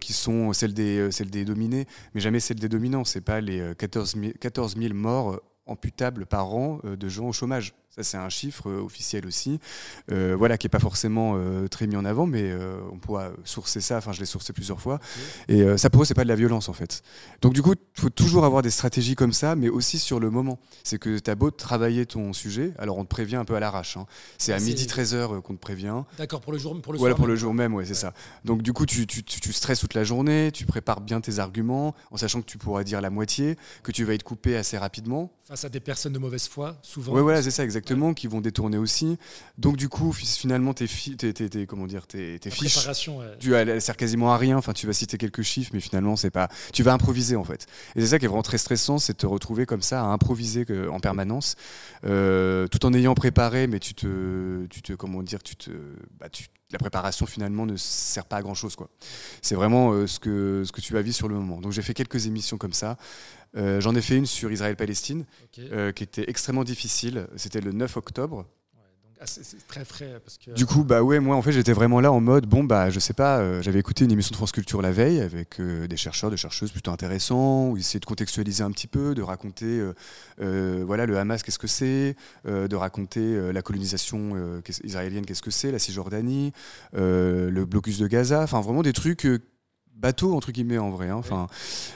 qui sont celles des, celles des dominés, mais jamais celles des dominants. C'est pas les euh, 14 000, 14 000 morts euh, amputables par an euh, de gens au chômage. Ça, c'est un chiffre euh, officiel aussi, euh, voilà, qui n'est pas forcément euh, très mis en avant, mais euh, on pourra sourcer ça. Enfin, je l'ai sourcé plusieurs fois. Et ça, pour eux, c'est pas de la violence, en fait. Donc, du coup, il faut toujours avoir des stratégies comme ça, mais aussi sur le moment. C'est que tu as beau travailler ton sujet, alors on te prévient un peu à l'arrache. hein. C'est à C'est- midi 13h qu'on te prévient. D'accord, pour le jour, pour le Voilà soir pour même. le jour même, ouais, c'est Ouais. ça. Donc du coup, tu, tu, tu, stresses toute la journée, tu prépares bien tes arguments, en sachant que tu pourras dire la moitié, que tu vas être coupé assez rapidement. Face à des personnes de mauvaise foi, souvent. Ouais, voilà, c'est ça exactement, qui vont détourner aussi. Donc du coup, fi- finalement, tes, tes, tes, tes- comment dire, tes, fiches, préparation, ouais. tu elle sert quasiment à rien. Enfin, tu vas citer quelques chiffres, mais finalement, c'est pas. Tu vas improviser en fait. Et c'est ça qui est vraiment très stressant, c'est de te retrouver comme ça à improviser en permanence, euh, tout en ayant préparé, mais tu te, tu te, comment dire, tu te, bah, tu- la préparation finalement ne sert pas à grand chose quoi. C'est vraiment euh, ce que ce que tu vas vivre sur le moment. Donc j'ai fait quelques émissions comme ça. Euh, J'en ai fait une sur Israël-Palestine euh, qui était extrêmement difficile. C'était le 9 octobre. Ah, c'est- très frais parce que. Du coup, bah ouais, moi en fait j'étais vraiment là en mode bon bah je sais pas, euh, j'avais écouté une émission de France Culture la veille avec euh, des chercheurs, des chercheuses plutôt intéressants, où ils essayaient de contextualiser un petit peu, de raconter euh, voilà le Hamas qu'est-ce que c'est, de raconter la colonisation israélienne qu'est-ce que c'est, la Cisjordanie, le blocus de Gaza, enfin vraiment des trucs bateaux entre guillemets en vrai, hein, enfin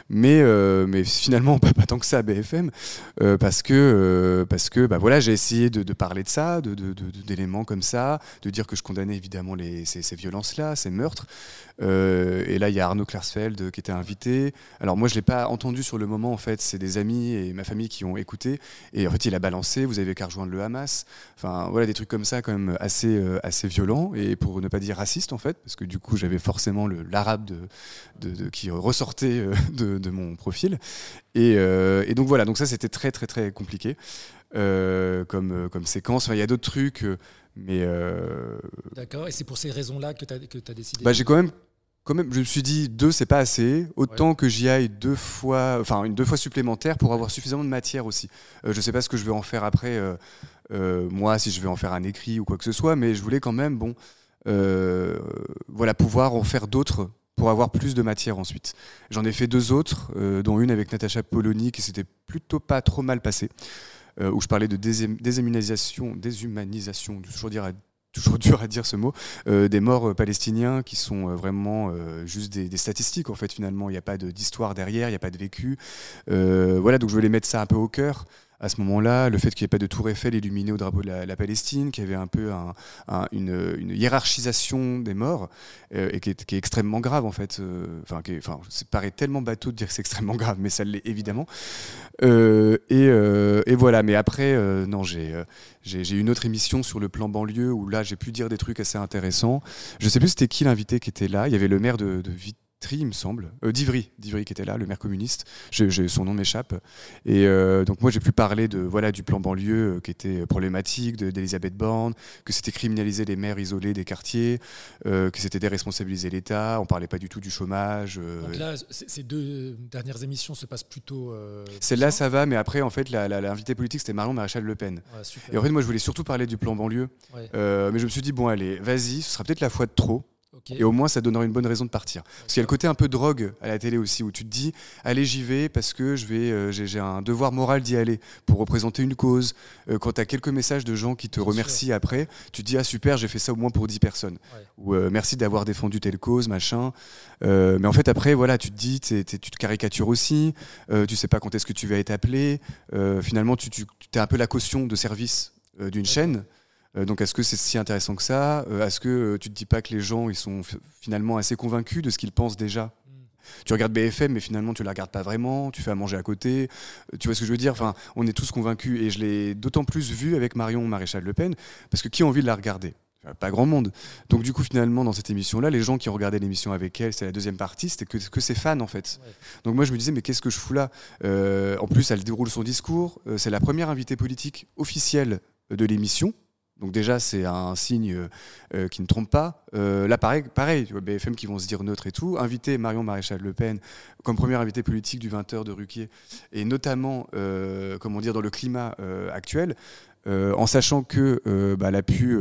mais euh, mais finalement pas, pas tant que ça à BFM euh, parce que euh, parce que bah voilà j'ai essayé de, de parler de ça de d'éléments comme ça de dire que je condamnais évidemment les, ces, ces violences là ces meurtres Euh, et là il y a Arnaud Klarsfeld qui était invité. Alors moi je l'ai pas entendu sur le moment en fait. C'est des amis et ma famille qui ont écouté. Et en fait il a balancé. Vous avez qu'à rejoindre le Hamas. Enfin voilà des trucs comme ça quand même assez euh, assez violents. Et pour ne pas dire raciste en fait parce que du coup j'avais forcément l'arabe de, de, de- qui ressortait euh, de, de mon profil. Et, euh, et donc voilà, donc ça c'était très très très compliqué euh, comme, euh, comme séquence. Enfin, Il y a d'autres trucs, euh, mais euh, D'accord. Et c'est pour ces raisons-là que tu as, as décidé. bah, j'ai quand même, quand même, je me suis dit deux c'est pas assez. Autant que j'y aille deux fois, enfin une deux fois supplémentaire pour avoir suffisamment de matière aussi. Euh, je sais pas ce que je vais en faire après, euh, euh, moi, si je vais en faire un écrit ou quoi que ce soit, mais je voulais quand même, bon, euh, voilà, pouvoir en faire d'autres pour avoir plus de matière ensuite. J'en ai fait deux autres, dont une avec Natacha Polony qui s'était plutôt pas trop mal passée, où je parlais de déshumanisation, déshumanisation, toujours dire à- toujours dur à dire ce mot, euh, des morts euh, palestiniens qui sont euh, vraiment juste des, statistiques en fait finalement. Il n'y a pas d'histoire derrière, il n'y a pas de vécu. Voilà, donc je voulais mettre ça un peu au cœur à ce moment-là, le fait qu'il n'y ait pas de tour Eiffel illuminée au drapeau de la, Palestine, qu'il y avait un peu un- un- une, hiérarchisation des morts, euh, et qui est, extrêmement grave en fait. euh, Enfin, ça paraît tellement bateau de dire que c'est extrêmement grave, mais ça l'est évidemment. Euh, et, voilà, mais après, non, j'ai j'ai une autre émission sur le plan banlieue où là, j'ai pu dire des trucs assez intéressants. Je sais plus c'était qui l'invité qui était là. Il y avait le maire de, de, Tri, il me semble, euh, d'Ivry, d'Ivry qui était là, le maire communiste. son nom m'échappe. Et euh, donc moi j'ai pu parler de voilà du plan banlieue euh, qui était problématique, d'Elisabeth Borne, que c'était criminaliser les maires isolés des quartiers, que c'était déresponsabiliser l'État. On parlait pas du tout du chômage. Donc là, ces deux dernières émissions se passent plutôt. Celle-là ça va, mais après en fait l'invité politique c'était Marion Maréchal Le Pen. et en fait moi je voulais surtout parler du plan banlieue, mais je me suis dit bon allez vas-y, ce sera peut-être la fois de trop. Et au moins, ça donnera une bonne raison de partir. Parce qu'il y a le côté un peu drogue à la télé aussi, où tu te dis, allez, j'y vais parce que je vais, euh, j'ai un devoir moral d'y aller pour représenter une cause. Euh, quand tu as quelques messages de gens qui te remercient après, tu te dis, ah super, j'ai fait ça au moins pour 10 personnes. Ou euh, merci d'avoir défendu telle cause, machin. mais en fait, après, voilà, tu te dis, tu te caricatures aussi, tu sais pas quand est-ce que tu vas être appelé. finalement, tu, tu es un peu la caution de service d'une chaîne. Euh, donc est-ce que c'est si intéressant que ça euh, Est-ce que euh, tu te dis pas que les gens ils sont finalement assez convaincus de ce qu'ils pensent déjà mm. tu regardes BFM, mais finalement tu la regardes pas vraiment. Tu fais à manger à côté. Tu vois ce que je veux dire? Enfin, on est tous convaincus, et je l'ai d'autant plus vu avec Marion Maréchal Le Pen, parce que qui a envie de la regarder? Pas grand monde. Donc du coup finalement dans cette émission-là, les gens qui regardé l'émission avec elle, c'est la deuxième partie, c'était que, que ses fans en fait. Donc moi je me disais mais qu'est-ce que je fous là? En plus elle déroule son discours, c'est la première invitée politique officielle de l'émission, donc déjà, c'est un signe euh, euh, qui ne trompe pas. Euh, là, pareil, pareil BFM qui vont se dire neutre et tout. Inviter Marion Maréchal Le Pen comme première invitée politique du 20h de Ruquier, et notamment, comment dire, dans le climat actuel, en sachant que bah, elle a pu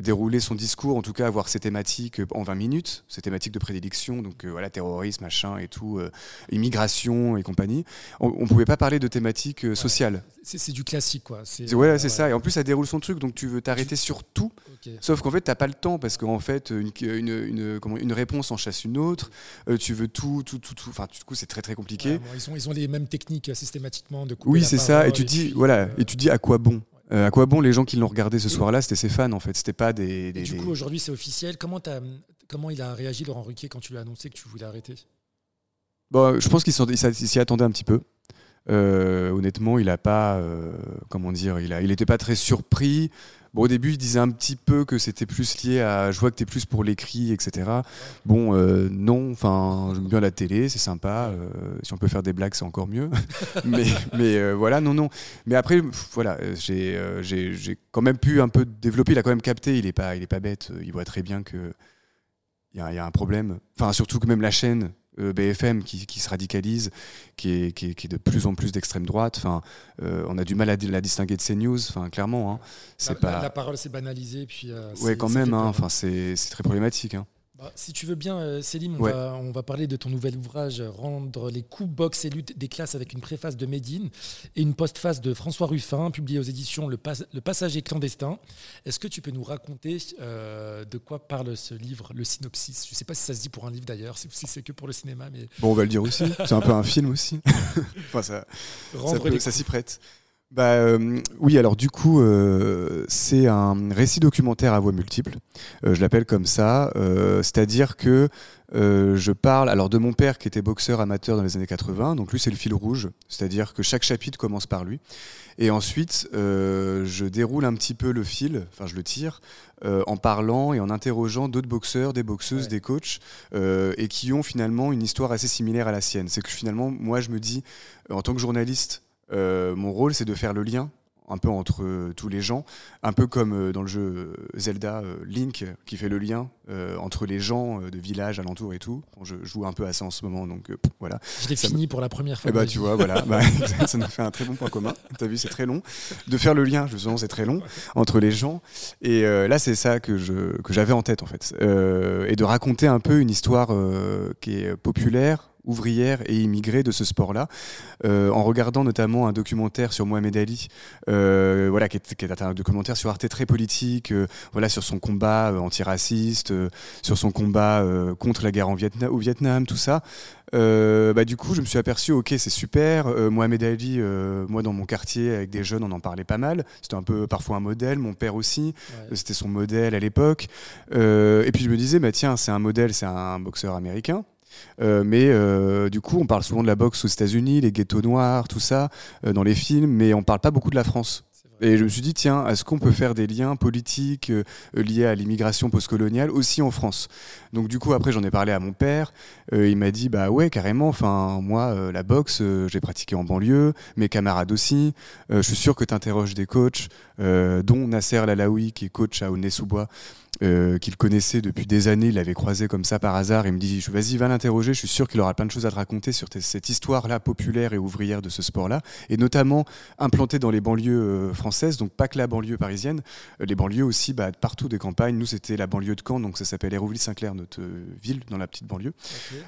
dérouler son discours, en tout cas avoir ses thématiques euh, en 20 minutes, ses thématiques de prédilection, donc euh, voilà, terrorisme, machin et tout, euh, immigration et compagnie. On ne pouvait pas parler de thématiques sociales. C'est du classique, quoi. C'est ouais, c'est ça. Et en plus, ça déroule son truc, donc tu veux t'arrêter sur tout. Sauf qu'en fait, tu n'as pas le temps, parce qu'en fait, une, une, une, comment, une, réponse en chasse une autre. tu veux tout, tout, tout, tout. Enfin, du coup, c'est très, très compliqué. ils, ont, ils ont les mêmes techniques systématiquement de Oui, c'est ça. Et tu, dis, voilà, et tu dis à quoi bon? Euh, à quoi bon les gens qui l'ont regardé ce soir-là? C'était ses fans en fait, c'était pas des. du coup, aujourd'hui, c'est officiel. Comment, comment il a réagi, Laurent Ruquier, quand tu lui as annoncé que tu voulais arrêter? Bon, Je pense qu'il s'y attendait un petit peu. Euh, honnêtement, il a pas, euh, comment dire, il a, il était pas très surpris. Bon, au début, il disait un petit peu que c'était plus lié à. Je vois que tu es plus pour l'écrit, etc. Bon, euh, non, enfin, j'aime bien la télé, c'est sympa. Si on peut faire des blagues, c'est encore mieux. mais mais voilà, non, non. Mais après, voilà, j'ai quand même pu un peu développer. Il a quand même capté, il est pas, il est pas bête. Il voit très bien que. Il y, y, a un problème. Enfin, surtout que même la chaîne, BFM qui, qui, se radicalise, qui est, qui est, qui est de plus en plus d'extrême droite. Enfin, euh, on a du mal à la distinguer de CNews, enfin, clairement. Hein. C'est la, pas... la, parole s'est banalisée. Puis, euh, ouais, quand même, hein, enfin, c'est très problématique. Hein. Bah, si tu veux bien, euh, Céline, on, va, parler de ton nouvel ouvrage Rendre les coups, box et lutte des classes avec une préface de Médine et une postface de François Ruffin, publiée aux éditions Le, Passager clandestin. Est-ce que tu peux nous raconter euh, de quoi parle ce livre, le synopsis? Je ne sais pas si ça se dit pour un livre d'ailleurs, si c'est que pour le cinéma. Mais... Bon, on va le dire aussi. C'est un peu un film aussi. enfin, ça, ça s'y prête bah, euh, oui, alors du coup, euh, c'est un récit documentaire à voix multiples. Euh, je l'appelle comme ça. C'est-à-dire que je parle alors de mon père qui était boxeur amateur dans les années 80. Donc lui, c'est le fil rouge. C'est-à-dire que chaque chapitre commence par lui. Et ensuite, je déroule un petit peu le fil, enfin je le tire, en parlant et en interrogeant d'autres boxeurs, des boxeuses, des coachs, et qui ont finalement une histoire assez similaire à la sienne. C'est que finalement, moi, je me dis, en tant que journaliste, mon rôle, c'est de faire le lien un peu entre euh, tous les gens, un peu comme euh, dans le jeu Zelda Link qui fait le lien entre les gens de village alentour et tout. je joue un peu à ça en ce moment, donc voilà. Je l'ai fini pour la première fois. Eh bah, tu vois, voilà, bah, ça nous fait un très bon point commun. Tu as vu, c'est très long. De faire le lien, justement, c'est très long entre les gens. Et là, c'est ça que je que j'avais en tête en fait, et de raconter un peu une histoire qui est populaire ouvrière et immigrée de ce sport-là, euh, en regardant notamment un documentaire sur Mohamed Ali, euh, voilà, qui est, un documentaire sur Arte très politique, euh, voilà, sur son combat antiraciste, sur son combat contre la guerre en Vietnam, au Vietnam, tout ça. bah, du coup, je me suis aperçu, ok, c'est super. Mohamed Ali, moi dans mon quartier, avec des jeunes, on en parlait pas mal. C'était un peu parfois un modèle. Mon père aussi, c'était son modèle à l'époque. et puis je me disais, bah, tiens, c'est un modèle, c'est un boxeur américain. Euh, mais euh, du coup, on parle souvent de la boxe aux États-Unis, les ghettos noirs, tout ça, euh, dans les films, mais on parle pas beaucoup de la France. Et je me suis dit, tiens, est-ce qu'on peut faire des liens politiques euh, liés à l'immigration postcoloniale aussi en France? Donc du coup, après, j'en ai parlé à mon père. Euh, il m'a dit, bah ouais, carrément. Enfin, moi, euh, la boxe, j'ai pratiqué en banlieue, mes camarades aussi. je suis sûr que tu interroges des coachs, dont Nasser Lalaoui, qui est coach à Aulnay-sous-Bois, euh, qu'il connaissait depuis des années, il l'avait croisé comme ça par hasard. Il me dit Vas-y, va l'interroger, je suis sûr qu'il aura plein de choses à te raconter sur cette histoire-là populaire et ouvrière de ce sport-là, et notamment implanté dans les banlieues euh, françaises, donc pas que la banlieue parisienne, euh, les banlieues aussi, bah, partout des campagnes. Nous, c'était la banlieue de Caen, donc ça s'appelle Hérouville-Saint-Clair, notre ville, dans la petite banlieue.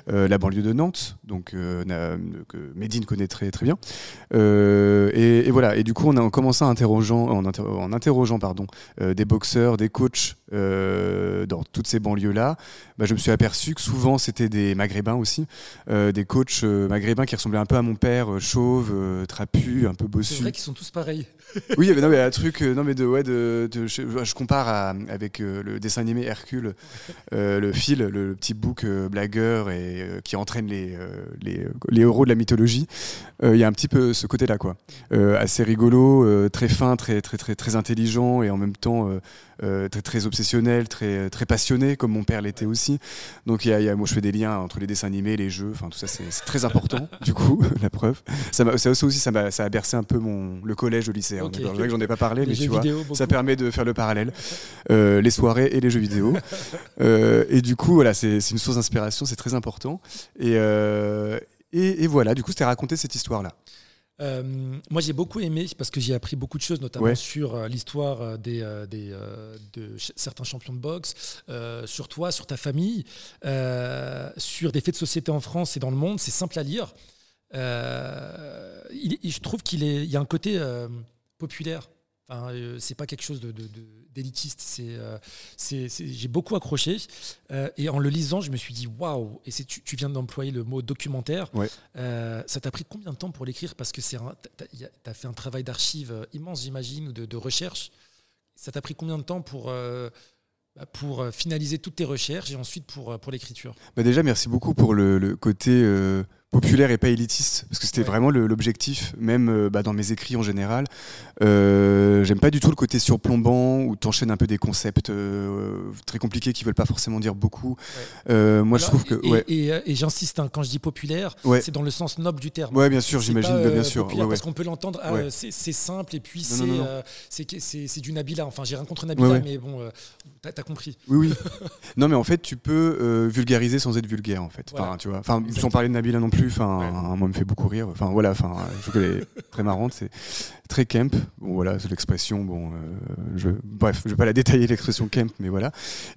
la banlieue de Nantes, donc que Médine connaît très, très bien. Et, voilà, et du coup, on a commencé à interrogeant, en, en interrogeant pardon, des boxeurs, des coachs. Euh, dans toutes ces banlieues-là, bah, je me suis aperçu que souvent c'était des maghrébins aussi, euh, des coachs euh, maghrébins qui ressemblaient un peu à mon père, chauve, trapu, un peu bossu. C'est vrai qu'ils sont tous pareils. oui, mais non, mais un truc, non, mais de, ouais, de, je, compare avec le dessin animé Hercule, le fil, le, petit bouc blagueur et qui entraîne les, les, les, héros de la mythologie. Il y a un petit peu ce côté-là, quoi. assez rigolo, très fin, très, très, très, très intelligent et en même temps très, très obsessionnel, très, très passionné, comme mon père l'était aussi. Donc, y a, moi, je fais des liens entre les dessins animés, les jeux, enfin, tout ça, c'est très important, du coup, la preuve. Ça, ça aussi, ça, a, ça a bercé un peu mon, le collège, le lycée. Hein. Okay. que j'en ai pas parlé, mais tu vois, ça permet de faire le parallèle. Euh, les soirées et les jeux vidéo. Euh, et du coup, voilà, c'est une source d'inspiration, c'est très important. Et, euh, et, et, voilà, du coup, c'était raconter cette histoire-là. Euh, moi, j'ai beaucoup aimé parce que j'ai appris beaucoup de choses, notamment sur euh, l'histoire euh, des, de certains champions de boxe, sur toi, sur ta famille, sur des faits de société en France et dans le monde. C'est simple à lire. je trouve qu'il y a un côté populaire. Enfin, c'est pas quelque chose de d'élitiste. C'est, euh, c'est, j'ai beaucoup accroché. Euh, et en le lisant, je me suis dit waouh Et c'est, tu, viens d'employer le mot documentaire. Euh, ça t'a pris combien de temps pour l'écrire? Parce que c'est tu as fait un travail d'archive immense, j'imagine, ou de, recherche. Ça t'a pris combien de temps pour, bah, pour finaliser toutes tes recherches et ensuite pour, pour l'écriture? Bah Déjà, merci beaucoup pour le, le côté populaire et pas élitiste, parce que c'était vraiment l'objectif, même euh, bah, dans mes écrits en général. Euh, j'aime pas du tout le côté surplombant où t'enchaînes un peu des concepts euh, très compliqués qui veulent pas forcément dire beaucoup. moi, je trouve que. Et, et, j'insiste, hein, quand je dis populaire, c'est dans le sens noble du terme. Ouais, bien sûr, j'imagine, bien sûr. parce qu'on peut l'entendre, ah, c'est simple et puis c'est du Nabila. Enfin, j'ai rien contre Nabila, mais bon, t'as as compris. Oui, oui. non, mais en fait, tu peux vulgariser sans être vulgaire, en fait. Enfin, tu vois. Enfin, sans parler de Nabila non plus Enfin, moi, me fait beaucoup rire. Enfin, voilà. Enfin, je trouve est très marrante. C'est très camp. Bon, voilà, c'est l'expression. Bon, euh, je, bref, je vais pas la détailler l'expression camp, mais voilà.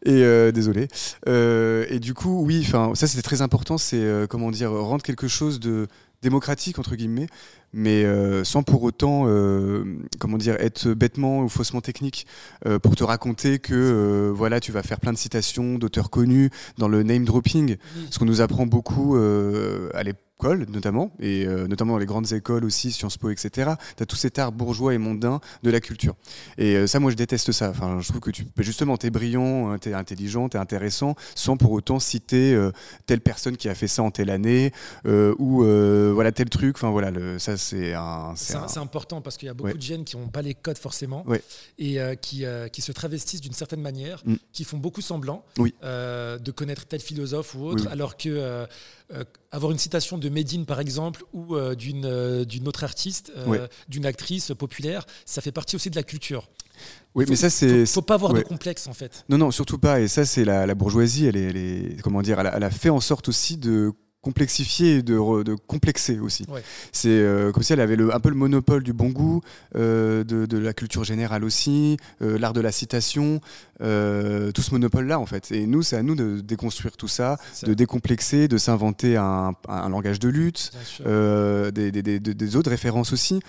Et euh, désolé. Euh, et du coup, oui. Enfin, ça, c'était très important. C'est comment dire, rendre quelque chose de démocratique entre guillemets, mais euh, sans pour autant, euh, comment dire, être bêtement ou faussement technique euh, pour te raconter que voilà, tu vas faire plein de citations d'auteurs connus dans le name dropping, ce qu'on nous apprend beaucoup à l'époque notamment, et notamment dans les grandes écoles aussi, Sciences Po, etc. Tu as tout cet art bourgeois et mondain de la culture. Et ça, moi, je déteste ça. Enfin, je trouve que tu, justement, tu es brillant, hein, tu es intelligent, tu es intéressant, sans pour autant citer telle personne qui a fait ça en telle année, ou voilà, tel truc. Enfin, voilà, le, ça, c'est un. C'est important parce qu'il y a beaucoup de jeunes qui n'ont pas les codes forcément, et qui, qui se travestissent d'une certaine manière, mm. qui font beaucoup semblant de connaître tel philosophe ou autre, alors que euh, avoir une citation de Médine, par exemple, ou euh, d'une euh, d'une autre artiste, d'une actrice populaire, ça fait partie aussi de la culture. Oui, mais ça c'est. Faut, faut pas avoir de complexe en fait. Non, non, surtout pas. Et ça, c'est la, bourgeoisie. Elle est, elle est comment dire, elle a, fait en sorte aussi de complexifier et de, de complexer aussi. C'est euh, comme si elle avait le, un peu le monopole du bon goût, euh, de, de, la culture générale aussi, euh, l'art de la citation, tout ce monopole-là en fait. Et nous, c'est à nous de déconstruire tout ça, de décomplexer, de s'inventer un, un, langage de lutte, des, des, des, autres références aussi.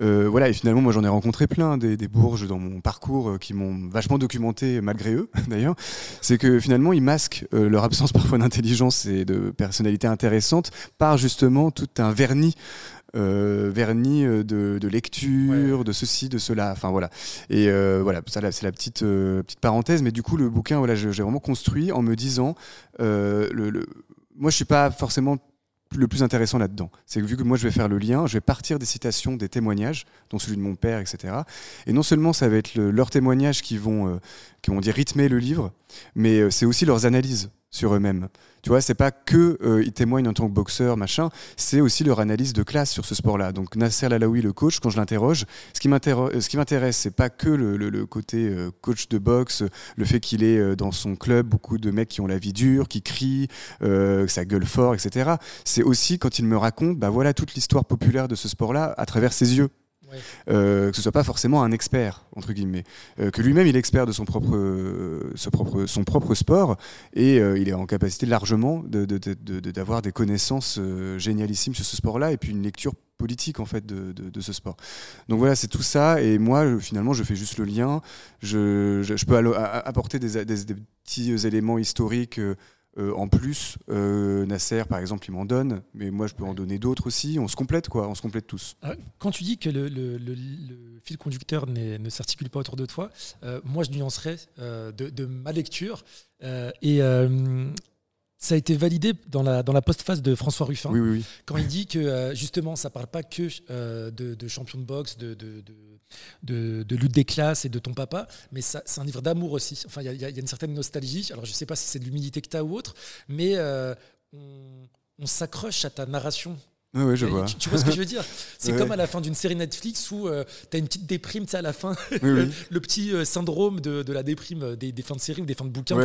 voilà, et finalement, moi j'en ai rencontré plein, des, bourges dans mon parcours qui m'ont vachement documenté, malgré eux d'ailleurs. C'est que finalement, ils masquent leur absence parfois d'intelligence et de personnalité intéressante par justement tout un vernis euh, vernis euh, de, lecture, de ceci, de cela. Enfin voilà. Et euh, voilà, ça c'est la petite petite parenthèse. Mais du coup, le bouquin, voilà, j'ai vraiment construit en me disant, le, moi, je suis pas forcément le plus intéressant là-dedans. C'est que vu que moi je vais faire le lien, je vais partir des citations, des témoignages, dont celui de mon père, etc. Et non seulement ça va être leurs témoignages qui vont, euh, qui vont dire rythmer le livre, mais euh, c'est aussi leurs analyses sur eux-mêmes. Tu vois, c'est pas que euh, ils témoignent en tant que boxeur, machin, c'est aussi leur analyse de classe sur ce sport-là. Donc Nasser Lalaoui, le coach, quand je l'interroge, ce qui m'intéresse, c'est pas que le, côté euh, coach de boxe, le fait qu'il est euh, dans son club beaucoup de mecs qui ont la vie dure, qui crient, que ça gueule fort, etc. C'est aussi quand il me raconte, bah voilà toute l'histoire populaire de ce sport-là à travers ses yeux. Euh, que ce soit pas forcément un expert entre guillemets, euh, que lui-même il est expert de son propre, euh, propre, son propre sport et il est en capacité largement d'avoir de, des connaissances génialissimes sur ce sport-là et puis une lecture politique en fait de, ce sport. Donc voilà, c'est tout ça et moi finalement je fais juste le lien. Je, je, peux apporter des, petits éléments historiques euh, en plus, euh, Nasser, par exemple, il m'en donne, mais moi, je peux en donner d'autres aussi. On se complète, quoi. On se complète tous. Ah, quand tu dis que le, fil conducteur ne s'articule pas autour de toi, euh, moi, je nuancerais de, ma lecture. et ça a été validé dans la, dans la postface de François Ruffin, quand il dit que justement, ça ne parle pas que de, de, champion de boxe, de, de, de, lutte des classes et de ton papa, mais c'est un livre d'amour aussi. Enfin, il y, a une certaine nostalgie. Alors, je ne sais pas si c'est de l'humilité que tu as ou autre, mais euh, on, s'accroche à ta narration. Oui, je vois. Tu, vois ce que je veux dire? C'est comme à la fin d'une série Netflix où euh, tu as une petite déprime, tu sais, à la fin, le, petit euh, syndrome de, la déprime des, fins de série ou des fins de bouquins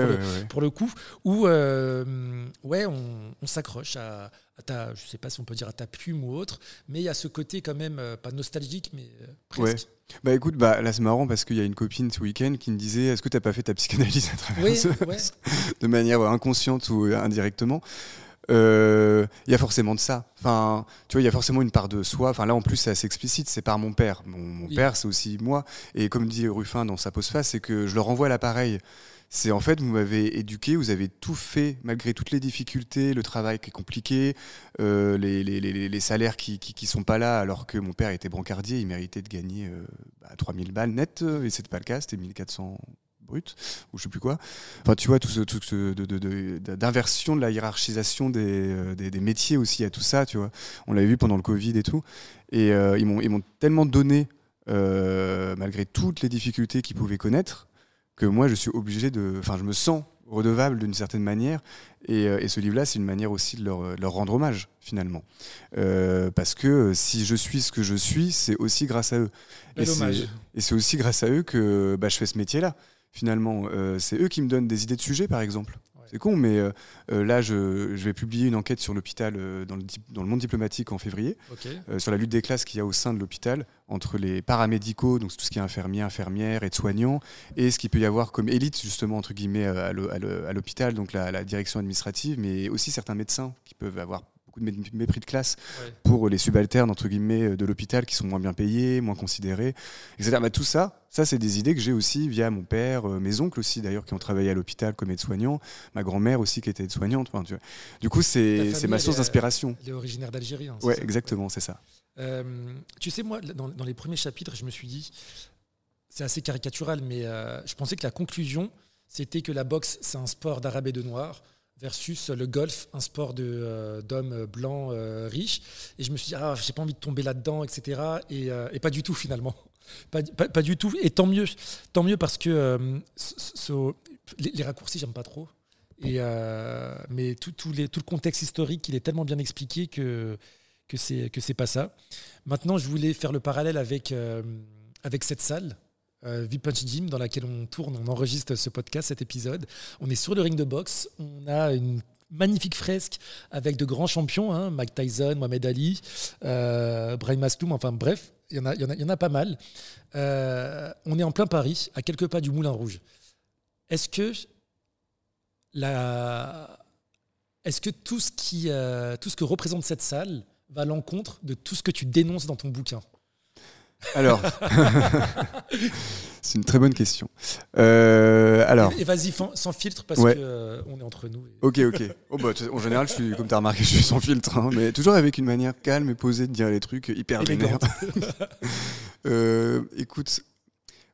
pour, le, coup, où ouais, on, on s'accroche à, ta, je sais pas si on peut dire à ta plume ou autre, mais il y a ce côté quand même, pas nostalgique, mais presque. Bah écoute, bah, là c'est marrant parce qu'il y a une copine ce week-end qui me disait Est-ce que tu n'as pas fait ta psychanalyse à travers ce... de manière inconsciente ou indirectement euh, il y a forcément de ça. Enfin, tu vois, il y a forcément une part de soi. Enfin, là, en plus, c'est assez explicite. C'est par mon père. Mon, père, c'est aussi moi. Et comme dit Ruffin dans sa pose-face, c'est que je le renvoie à l'appareil c'est en fait, vous m'avez éduqué, vous avez tout fait, malgré toutes les difficultés, le travail qui est compliqué, euh, les, salaires qui, qui, sont pas là, alors que mon père était brancardier, il méritait de gagner euh, bah, 3000 balles net, et c'était pas le cas, c'était 1400 brut, ou je sais plus quoi. Enfin, tu vois, tout ce truc d'inversion de, la hiérarchisation des, euh, métiers aussi, à tout ça, tu vois. On l'avait vu pendant le Covid et tout. Et euh, ils m'ont tellement donné, malgré toutes les difficultés qu'ils pouvaient connaître, que moi je suis obligé de, enfin je me sens redevable d'une certaine manière. Et, euh, ce livre-là, c'est une manière aussi de leur, leur rendre hommage, finalement. Euh, parce que si je suis ce que je suis, c'est aussi grâce à eux. et c'est aussi grâce à eux que bah, je fais ce métier-là, finalement. Euh, c'est eux qui me donnent des idées de sujets, par exemple. C'est con, mais euh, euh, là, je, vais publier une enquête sur l'hôpital euh, dans, le, dans, le, monde diplomatique en février, sur la lutte des classes qu'il y a au sein de l'hôpital entre les paramédicaux, donc tout ce qui est infirmier, infirmière, et soignants, et ce qu'il peut y avoir comme élite, justement, entre guillemets, à l'hôpital, donc la, la, direction administrative, mais aussi certains médecins qui peuvent avoir beaucoup de mépris de classe pour les subalternes entre guillemets de l'hôpital qui sont moins bien payés, moins considérés, etc. Bah, tout ça, ça c'est des idées que j'ai aussi via mon père, euh, mes oncles aussi d'ailleurs qui ont travaillé à l'hôpital comme aide-soignant, ma grand-mère aussi qui était aide-soignante. Enfin, du coup, c'est ma source d'inspiration. Elle est originaire d'Algérie. Hein, ouais, exactement, c'est ça. Euh, tu sais, moi, dans, dans, les premiers chapitres, je me suis dit, c'est assez caricatural, mais euh, je pensais que la conclusion, c'était que la boxe, c'est un sport d'arabe et de noir versus le golf, un sport euh, d'hommes blancs euh, riches. Et je me suis dit, ah, j'ai pas envie de tomber là-dedans, etc. Euh, et, pas du tout finalement. Pas, pas, du tout. Et tant mieux. Tant mieux parce que les, raccourcis, j'aime pas trop. Et, mais tout, tout, les, tout, le contexte historique, il est tellement bien expliqué que, que c'est que c'est pas ça. Maintenant, je voulais faire le parallèle avec, avec cette salle euh, V-Punch Gym dans laquelle on tourne, on enregistre ce podcast, cet épisode. On est sur le ring de boxe. On a une magnifique fresque avec de grands champions, hein, Mike Tyson, Mohamed Ali, euh, Brian Mastoum, enfin bref, il y, en a, pas mal. Euh, on est en plein Paris, à quelques pas du Moulin Rouge. Est-ce que, euh, tout ce que représente cette salle va à l'encontre de tout ce que tu dénonces dans ton bouquin? Alors, c'est une très bonne question. Euh, alors, et, vas-y sans filtre parce qu'on euh, est entre nous. Ok, ok. Oh, bah, en général, je suis, comme tu as remarqué, je suis sans filtre, hein, mais toujours avec une manière calme et posée de dire les trucs hyper vénères. euh, écoute,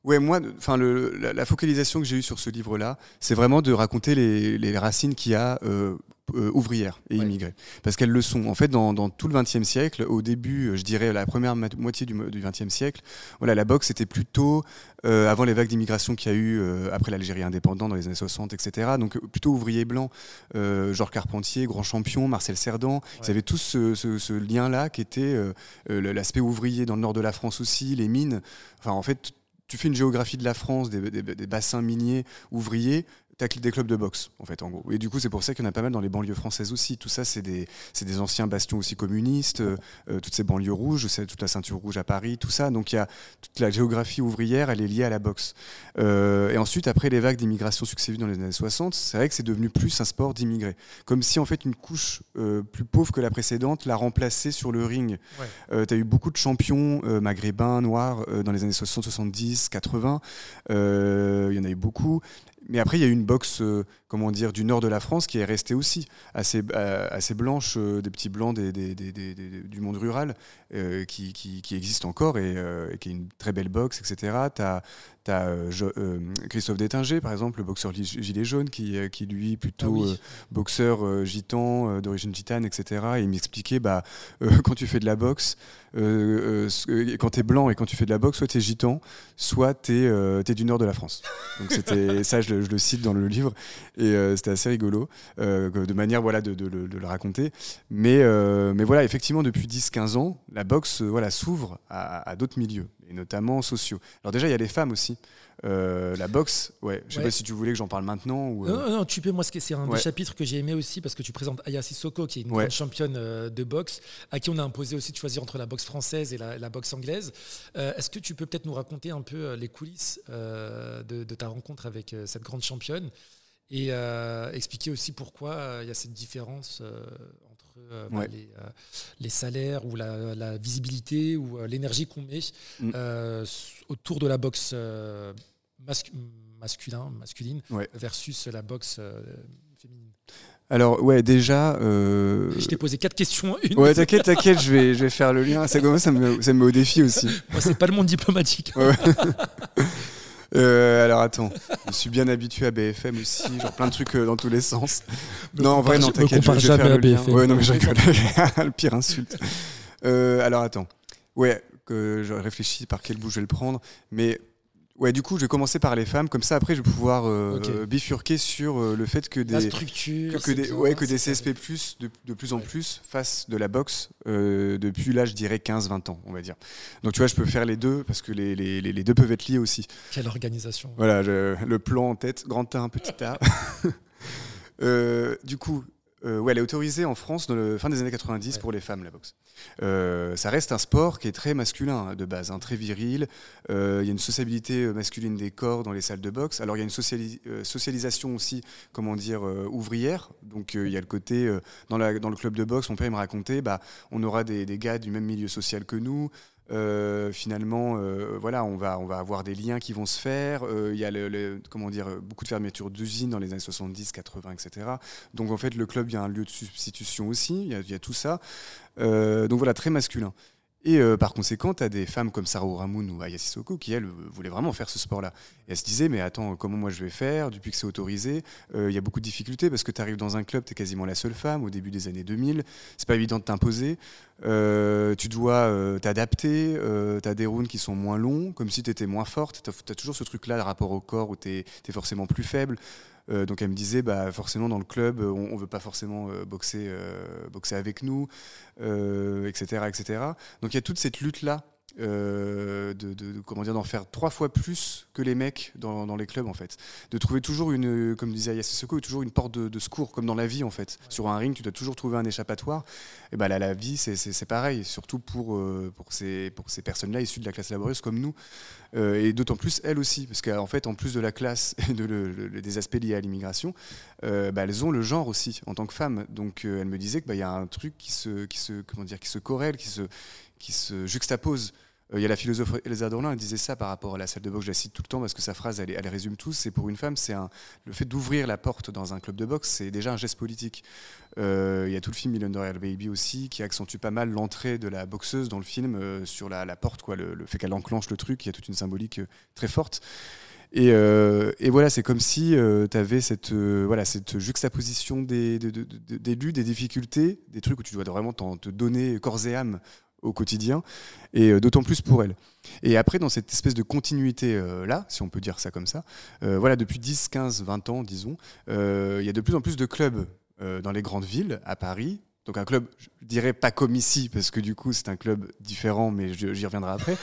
Ouais, moi, enfin, la, focalisation que j'ai eue sur ce livre-là, c'est vraiment de raconter les, racines qu'il y a euh, euh, ouvrières et immigrées. Parce qu'elles le sont. En fait, dans, tout le XXe siècle, au début, je dirais la première moitié du XXe siècle, voilà, la boxe était plutôt, euh, avant les vagues d'immigration qu'il y a eu après l'Algérie indépendante dans les années 60, etc. Donc plutôt ouvrier blanc, Georges Carpentier, grand champion, Marcel Cerdan. Ils avaient tous ce, ce lien-là qui était l'aspect ouvrier dans le nord de la France aussi, les mines. Enfin, en fait, tu fais une géographie de la France, des, bassins miniers, ouvriers, tu des clubs de boxe, en fait, en gros. Et du coup, c'est pour ça qu'il y en a pas mal dans les banlieues françaises aussi. Tout ça, c'est des, des, anciens bastions aussi communistes, euh, toutes ces banlieues rouges, c'est toute la ceinture rouge à Paris, tout ça. Donc, il y a toute la géographie ouvrière, elle est liée à la boxe. Euh, et ensuite, après les vagues d'immigration successives dans les années 60, c'est vrai que c'est devenu plus un sport d'immigrés. Comme si, en fait, une couche euh, plus pauvre que la précédente l'a remplacé sur le ring. tu as eu beaucoup de champions maghrébins, noirs, dans les années 60, 70, 80. Il y en a eu beaucoup. Mais après, il y a une boxe, euh, comment dire, du nord de la France qui est restée aussi assez, euh, blanche, euh, des petits blancs du monde rural, qui, existe encore et, qui est une très belle boxe, etc. tu as euh, euh, Christophe Détinger, par exemple, le boxeur gilet jaune, qui, euh, qui lui, plutôt ah boxeur gitan, d'origine gitane, etc. Et il m'expliquait, bah, quand tu fais de la boxe, quand tu es blanc et quand tu fais de la boxe, soit tu es gitan, soit tu es, du nord de la France. Donc c'était ça, je, le cite dans le livre, et c'était assez rigolo, de manière voilà, de, de, le raconter. Mais, mais voilà, effectivement, depuis 10-15 ans, la boxe voilà, s'ouvre à, à d'autres milieux et notamment sociaux. Alors déjà, il y a les femmes aussi. Euh, la boxe, ouais. Je sais pas si tu voulais que j'en parle maintenant ou. Euh, non, non, tu peux. Moi, c'est un des chapitres que j'ai aimé aussi parce que tu présentes Aya Sissoko, qui est une grande championne euh, de boxe, à qui on a imposé aussi de choisir entre la boxe française et la, boxe anglaise. Est-ce que tu peux peut-être nous raconter un peu les coulisses de, de, ta rencontre avec cette grande championne et expliquer aussi pourquoi il y a cette différence euh, bah, les, euh, les, salaires ou la, visibilité ou euh, l'énergie qu'on met mm. Autour de la boxe masculin, masculine versus la boxe féminine. Alors ouais, déjà. Je t'ai posé quatre questions. Une. Ouais, t'inquiète, t'inquiète, je vais, je vais faire le lien. Ça, ça, me, ça me met au défi aussi. c'est pas le monde diplomatique. Euh, alors attends, je suis bien habitué à BFM aussi, genre plein de trucs euh, dans tous les sens. non, en vrai, non, t'inquiète, je vais faire le lien. Ouais, non, mais je rigole. le pire insulte. Euh, alors attends, ouais, que je réfléchis par quel bout je vais le prendre, mais Ouais, du coup, je vais commencer par les femmes, comme ça après je vais pouvoir euh, bifurquer sur euh, le fait que des structure, que, des, ouais, que des CSP+ de, de plus en plus fassent de la boxe euh, depuis là, je dirais 15-20 ans, on va dire. Donc tu vois, je peux faire les deux parce que les, les, les deux peuvent être liés aussi. Quelle organisation. Voilà, le plan en tête, grand A, petit A. du coup, euh, ouais, elle est autorisée en France dans le fin des années 90 pour les femmes, la boxe. Euh, ça reste un sport qui est très masculin hein, de base, hein, très viril. Euh, il y a une sociabilité masculine des corps dans les salles de boxe. Alors il y a une socialisation aussi, comment dire, ouvrière. Donc il y a le côté, dans, la, dans, le club de boxe, mon père me racontait, bah, on aura des, des, gars du même milieu social que nous. Euh, finalement, euh, voilà, on va, on va avoir des liens qui vont se faire. Euh, il y a le, comment dire, beaucoup de fermetures d'usines dans les années 70, 80, etc. Donc en fait, le club, il y a un lieu de substitution aussi, il y a, tout ça. donc voilà, très masculin. Et euh, par conséquent, tu as des femmes comme Sarah Ramoun ou Aya Sissoko qui, elles, voulaient vraiment faire ce sport-là. Elles se disaient, mais attends, comment moi je vais faire? Depuis que c'est autorisé, euh, il y a beaucoup de difficultés parce que tu arrives dans un club, tu es quasiment la seule femme au début des années 2000. C'est pas évident de t'imposer. Euh, tu dois t'adapter. tu as des rounds qui sont moins longs, comme si tu étais moins forte. Tu as, toujours ce truc-là, le rapport au corps où tu es, forcément plus faible. Euh, donc elle me disait, bah, forcément dans le club, on ne veut pas forcément euh, boxer, euh, boxer avec nous, etc., etc. Donc il y a toute cette lutte-là de, comment dire d'en faire trois fois plus que les mecs dans, les clubs en fait. De trouver toujours une comme disait toujours une porte de, secours comme dans la vie en fait. Sur un ring tu dois toujours trouver un échappatoire. Et ben là la vie c'est pareil surtout pour pour ces pour ces personnes là issues de la classe laborieuse comme nous. Euh, et d'autant plus elles aussi, parce qu'en fait, en plus de la classe et de des aspects liés à l'immigration, euh, bah, elles ont le genre aussi en tant que femmes. Donc, euh, elle me disait qu'il bah, y a un truc qui se, qui se, comment dire, qui se corrèle, qui se, qui se juxtapose Il y a la philosophe Elsa Dorlin, elle disait ça par rapport à la salle de boxe, je la cite tout le temps parce que sa phrase, elle, résume tout. C'est pour une femme, c'est le fait d'ouvrir la porte dans un club de boxe, c'est déjà un geste politique. Il y a tout le film Million Dollar Baby aussi qui accentue pas mal l'entrée de la boxeuse dans le film sur la, porte, le, fait qu'elle enclenche le truc, il y a toute une symbolique très forte. Euh, et, voilà, c'est comme si euh, tu avais cette, euh, juxtaposition des, des, luttes, des difficultés, des trucs où tu dois vraiment te donner corps et âme au quotidien, et d'autant plus pour elle. Et après, dans cette espèce de continuité-là, si on peut dire ça comme ça, voilà, depuis 10, 15, 20 ans, disons, il y a de plus en plus de clubs dans les grandes villes, à Paris, donc un club, je dirais pas comme ici, parce que du coup c'est un club différent, mais j'y reviendrai après.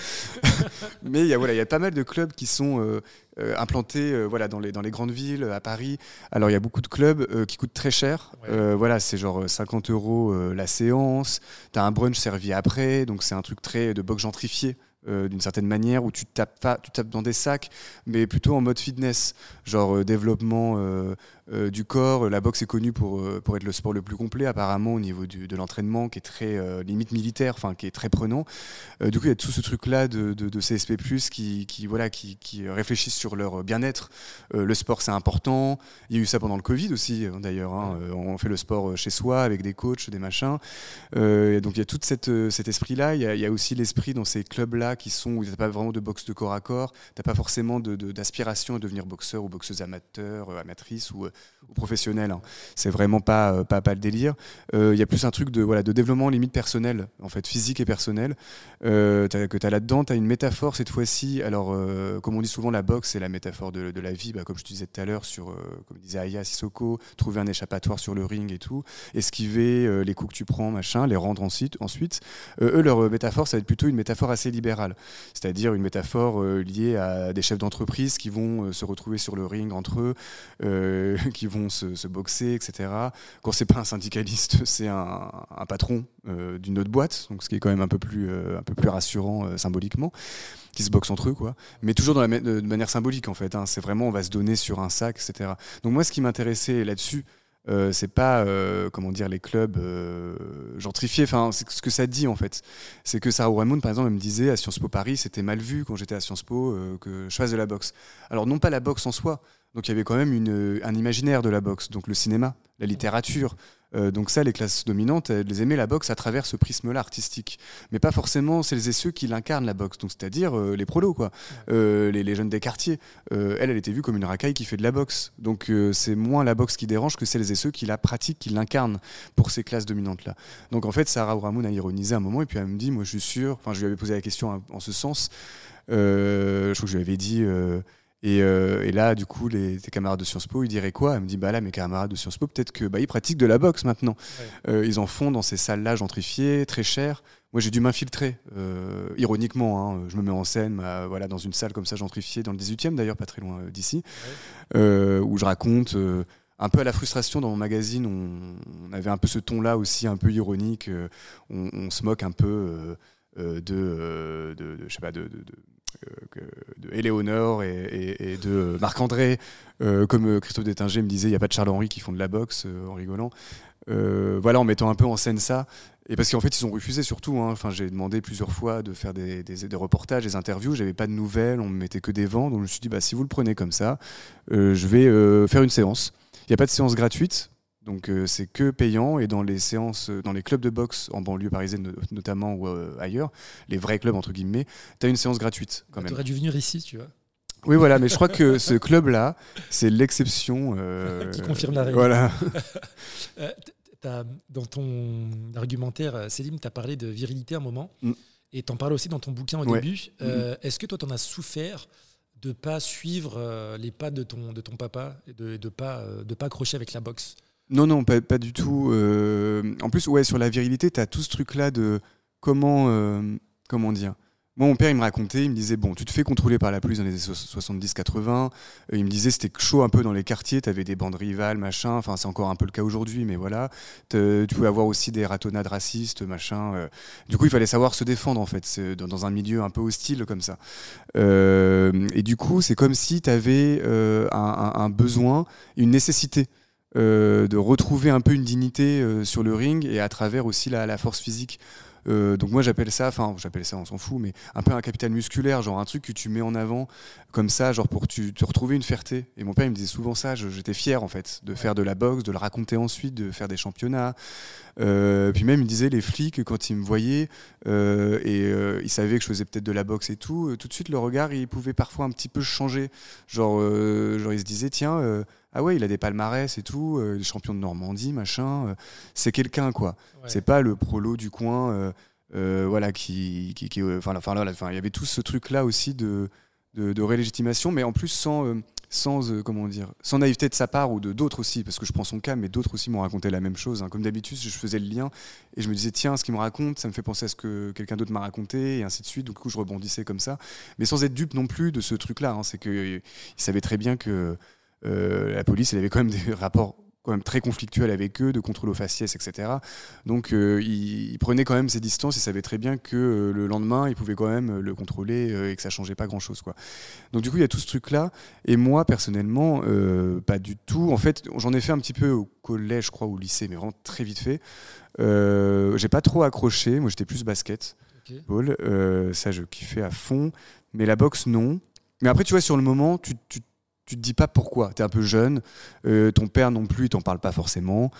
mais il y, a, voilà, il y a pas mal de clubs qui sont euh, euh, implantés euh, voilà, dans, les, dans les grandes villes, à Paris. Alors il y a beaucoup de clubs qui coûtent très cher. voilà, c'est genre 50 euros la séance. Tu as un brunch servi après, donc c'est un truc très de box gentrifié. d'une certaine manière où tu tapes pas, tu tapes dans des sacs, mais plutôt en mode fitness, genre développement euh, du corps. La boxe est connue pour, euh, pour être le sport le plus complet, apparemment, au niveau de l'entraînement, qui est très euh, limite militaire, enfin, qui est très prenant. du coup, il y a tout ce truc-là de, de, CSP, qui, qui, voilà, qui, qui réflèchissent sur leur bien-être. le sport, c'est important. Il y a eu ça pendant le Covid aussi, d'ailleurs. Hein. on fait le sport chez soi, avec des coachs, des machins. donc, il y a tout cet esprit-là. Il, il, y a aussi l'esprit dans ces clubs-là qui sont où tu n'as pas vraiment de boxe de corps à corps. Tu n'as pas forcément d'aspiration de, à devenir boxeur ou boxeuse amateur, amatrice ou ou professionnel. Hein. C'est vraiment pas, euh, pas, pas le délire. Euh, il y a plus un truc de, voilà, de développement limite personnel, en fait, physique et personnel, euh, que tu as là-dedans. Tu as une métaphore cette fois-ci. Alors, comme on dit souvent, la boxe, c'est la métaphore de, de la vie, bah, comme je te disais tout à l'heure, sur, comme disait Aya Sissoko, trouver un échappatoire sur le ring et tout, esquiver les coups que tu prends, machin, les rendre ensuite. ensuite. eux, leur métaphore, ça va être plutôt une métaphore assez libérale, c'est-à-dire une métaphore liée à des chefs d'entreprise qui vont se retrouver sur le ring entre eux, qui vont se, boxer, etc. Quand c'est pas un syndicaliste, c'est un, patron euh, d'une autre boîte, donc ce qui est quand même un peu plus, euh, un peu plus rassurant euh, symboliquement, qui se boxent entre eux, quoi. Mais toujours de manière symbolique, en fait. Hein. C'est vraiment, on va se donner sur un sac, etc. Donc moi, ce qui m'intéressait là-dessus, c'est pas comment dire les clubs gentrifiés enfin c'est ce que ça dit en fait c'est que Sarah Raymond par exemple elle me disait à Sciences Po Paris c'était mal vu quand j'étais à Sciences Po que je fasse de la boxe alors non pas la boxe en soi donc il y avait quand même une, un imaginaire de la boxe, donc le cinéma, la littérature. Euh, donc ça, les classes dominantes, elles aimaient la boxe à travers ce prisme-là artistique, mais pas forcément celles et ceux qui l'incarnent la boxe, c'est-à-dire euh, les prolos, quoi, euh, les, jeunes des quartiers. elle, elle était vue comme une racaille qui fait de la boxe, donc c'est moins la boxe qui dérange que celles et ceux qui la pratiquent, qui l'incarnent pour ces classes dominantes-là. Donc en fait, Sarah Ouramoun a ironisé un moment et puis elle me dit, moi je suis sûr, enfin je lui avais posé la question en, ce sens, je crois que je lui avais dit euh, et, là, du coup, les, tes camarades de Sciences Po, ils diraient quoi? Elle me dit, bah là, mes camarades de Sciences Po, peut-être que bah, ils pratiquent de la boxe maintenant. Euh, ils en font dans ces salles-là gentrifiées, très chères. Moi, j'ai dû m'infiltrer, euh, ironiquement. Hein, je me mets en scène bah, voilà, dans une salle comme ça, gentrifiée, dans le 18e d'ailleurs, pas très loin d'ici, où je raconte un peu à la frustration dans mon magazine. On, avait un peu ce ton-là aussi, un peu ironique. On, se moque un peu de, de, de, je sais pas, de de Éléonore et, de Marc-André, euh, comme euh, Christophe Détinger me disait, il n'y a pas de Charles-Henri qui font de la boxe, euh, en rigolant. voilà, en mettant un peu en scène ça. Et parce qu'en fait, ils ont refusé surtout. Hein. Enfin, j'ai demandé plusieurs fois de faire des, des, reportages, des interviews. J'avais pas de nouvelles, on me mettait que des vents. Donc je me suis dit, bah, si vous le prenez comme ça, je vais faire une séance. Il n'y a pas de séance gratuite. Donc euh, c'est que payant et dans les séances, euh, dans les clubs de boxe en banlieue parisienne notamment ou euh, ailleurs, les vrais clubs entre guillemets, tu as une séance gratuite quand même. Tu aurais dû venir ici, tu vois. Oui, voilà, mais je crois que ce club-là, c'est l'exception. Qui confirme la règle. Voilà. dans ton argumentaire, Céline, tu as parlé de virilité un moment, mm. et tu en parles aussi dans ton bouquin au début. Mm. Est-ce que toi, tu en as souffert de pas suivre les pas de ton, de ton papa et de ne de pas, de pas accrocher avec la boxe? Non, non, pas, du tout. Euh, en plus, ouais, sur la virilité, tu as tout ce truc-là de comment, euh, comment dire. Moi, mon père, il me racontait, il me disait, bon, tu te fais contrôler par la police dans les années 70-80. Il me disait, c'était chaud un peu dans les quartiers, tu avais des bandes rivales, machin. Enfin, c'est encore un peu le cas aujourd'hui, mais voilà. Tu pouvais avoir aussi des ratonnades racistes, machin. Euh. Du coup, il fallait savoir se défendre, en fait, dans un milieu un peu hostile comme ça. et du coup, c'est comme si tu avais un, besoin, une nécessité euh, de retrouver un peu une dignité euh, sur le ring et à travers aussi la, force physique. Euh, donc moi j'appelle ça, enfin j'appelle ça, on s'en fout, mais un peu un capital musculaire, genre un truc que tu mets en avant comme ça, genre pour te retrouver une fierté. Et mon père il me disait souvent ça, j'étais fier en fait de faire de la boxe, de le raconter ensuite, de faire des championnats. Euh, puis même il me disait les flics quand ils me voyaient euh, et ils savaient que je faisais peut-être de la boxe et tout, tout de suite le regard il pouvait parfois un petit peu changer. Genre, genre il se disait tiens ah ouais, il a des palmarès et tout, euh, champion de Normandie, machin. Euh, c'est quelqu'un, quoi. C'est pas le prolo du coin, euh, euh, voilà, qui. qui, enfin, enfin, il y avait tout ce truc-là aussi de, de, de, rélégitimation, mais en plus sans. Sans comment dire sans naïveté de sa part ou de d'autres aussi parce que je prends son cas mais d'autres aussi m'ont raconté la même chose hein. comme d'habitude je faisais le lien et je me disais tiens ce qu'il me raconte ça me fait penser à ce que quelqu'un d'autre m'a raconté et ainsi de suite donc du coup je rebondissais comme ça mais sans être dupe non plus de ce truc là hein. c'est que il savait très bien que euh, la police, elle avait quand même des rapports quand même très conflictuels avec eux, de contrôle aux faciès, etc. Donc euh, il, prenait quand même ses distances, il savait très bien que euh, le lendemain, il pouvait quand même le contrôler et que ça changeait pas grand-chose. Quoi. Donc du coup, il y a tout ce truc-là. Et moi, personnellement, pas du tout. En fait, j'en ai fait un petit peu au collège, je crois, ou au lycée, mais vraiment très vite fait. J'ai pas trop accroché, moi j'étais plus basket. Ball, ça je kiffais à fond, mais la boxe non. Mais après, tu vois, sur le moment, tu, tu tu te dis pas pourquoi. Tu es un peu jeune, euh, ton père non plus, il t'en parle pas forcément.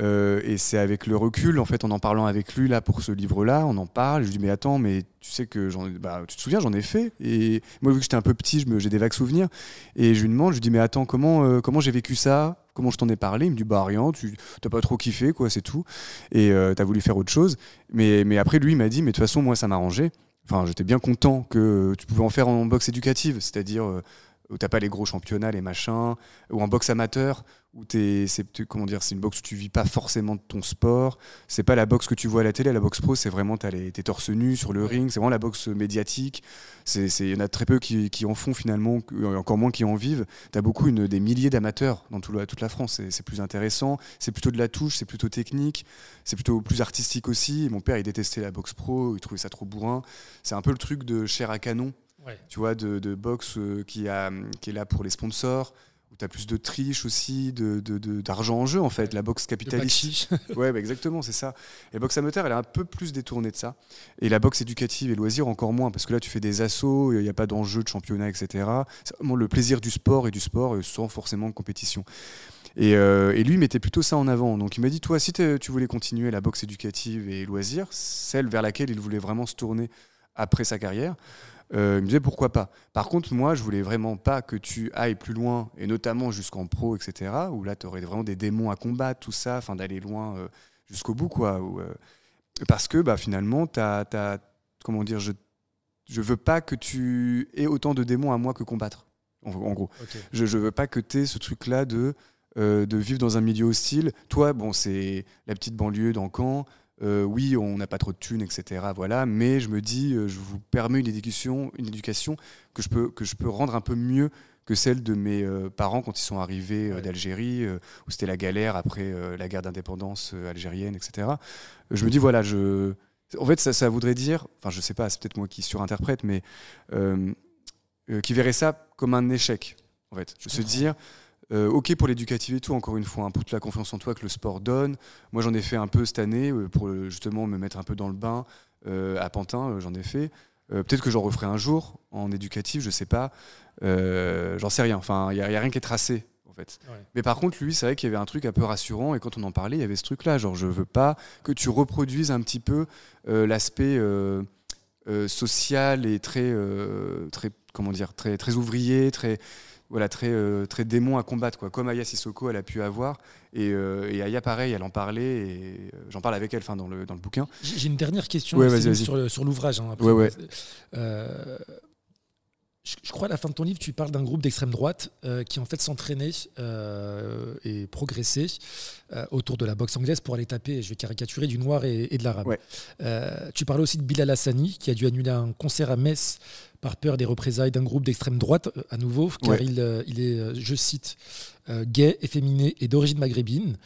Euh, et c'est avec le recul, en fait, en en parlant avec lui là pour ce livre-là, on en parle. Je lui dis mais attends, mais tu sais que j'en, bah, tu te souviens, j'en ai fait. Et moi vu que j'étais un peu petit, j'ai des vagues souvenirs. Et je lui demande, je lui dis mais attends, comment euh, comment j'ai vécu ça? Comment je t'en ai parlé? Il me dit bah rien, tu t'as pas trop kiffé quoi, c'est tout. Et tu as voulu faire autre chose. Mais mais après lui il m'a dit mais de toute façon moi ça m'arrangeait. Enfin, j'étais bien content que tu pouvais en faire en boxe éducative, c'est-à-dire où t'as pas les gros championnats, les machins, ou en boxe amateur, où es, c'est comment dire, c'est une boxe où tu vis pas forcément de ton sport. C'est pas la boxe que tu vois à la télé. La boxe pro, c'est vraiment t'as les, t'es torse nu sur le ring. C'est vraiment la boxe médiatique. C'est, il y en a très peu qui, qui, en font finalement, encore moins qui en vivent. T'as beaucoup une, des milliers d'amateurs dans tout toute la France. C'est, c'est plus intéressant. C'est plutôt de la touche, c'est plutôt technique, c'est plutôt plus artistique aussi. mon père, il détestait la boxe pro, il trouvait ça trop bourrin. C'est un peu le truc de chair à canon tu vois, de, de boxe euh, qui, a, qui est là pour les sponsors, où tu as plus de triche aussi, d'argent de, de, en jeu en fait, la boxe capitaliste. ouais, bah, exactement, c'est ça. Et la boxe amateur, elle est un peu plus détournée de ça. Et la boxe éducative et loisir encore moins, parce que là tu fais des assauts, il n'y a pas d'enjeu de championnat, etc. C'est vraiment le plaisir du sport et du sport euh, sans forcément de compétition. Et, euh, et, lui mettait plutôt ça en avant. Donc il m'a dit, toi, si tu voulais continuer la boxe éducative et loisir, celle vers laquelle il voulait vraiment se tourner après sa carrière, euh, il me disait pourquoi pas. Par contre, moi, je voulais vraiment pas que tu ailles plus loin, et notamment jusqu'en pro, etc., où là, tu aurais vraiment des démons à combattre, tout ça, enfin d'aller loin euh, jusqu'au bout, quoi. Euh, parce que bah, finalement, tu as, Comment dire je, je veux pas que tu aies autant de démons à moi que combattre, en, gros. Je, je veux pas que tu aies ce truc-là de. de vivre dans un milieu hostile. Toi, bon, c'est la petite banlieue d'Ancan, euh, oui, on n'a pas trop de thunes, etc. Voilà, mais je me dis, euh, je vous permets une éducation, une éducation que je peux que je peux rendre un peu mieux que celle de mes euh, parents quand ils sont arrivés d'Algérie, où c'était la galère après la guerre d'indépendance algérienne, etc. Je me dis voilà, je, en fait, ça, voudrait dire, enfin, je sais pas, c'est peut-être moi qui surinterprète, mais qui verrait ça comme un échec. En fait, je se dire euh, ok pour l'éducatif et tout, encore une fois, hein, pour toute la confiance en toi que le sport donne. Moi, j'en ai fait un peu cette année euh, pour euh, justement me mettre un peu dans le bain. à Pantin, j'en ai fait. Peut-être que j'en referai un jour en éducatif, je sais pas. j'en sais rien. Enfin, il n'y a, rien qui est tracé. En fait. Mais par contre, lui, c'est vrai qu'il y avait un truc un peu rassurant. Et quand on en parlait, il y avait ce truc-là. Genre, je veux pas que tu reproduises un petit peu l'aspect social et très, très, comment dire, très, très ouvrier, très voilà, très, euh, très démon à combattre, quoi, comme Aya Sissoko elle a pu avoir. Et, euh, et Aya, pareil, elle en parlait, et euh, j'en parle avec elle fin, dans, le, dans le bouquin. J'ai une dernière question sur, sur l'ouvrage. Hein, je, crois à la fin de ton livre, tu parles d'un groupe d'extrême droite qui en fait s'entraînait et progressait autour de la boxe anglaise pour aller taper, je vais caricaturer, du noir et, et de l'arabe. tu parles aussi de Bilal Hassani qui a dû annuler un concert à Metz par peur des représailles d'un groupe d'extrême droite, euh, à nouveau, car il, euh, il, est, euh, je cite, gay, efféminé et d'origine maghrébine.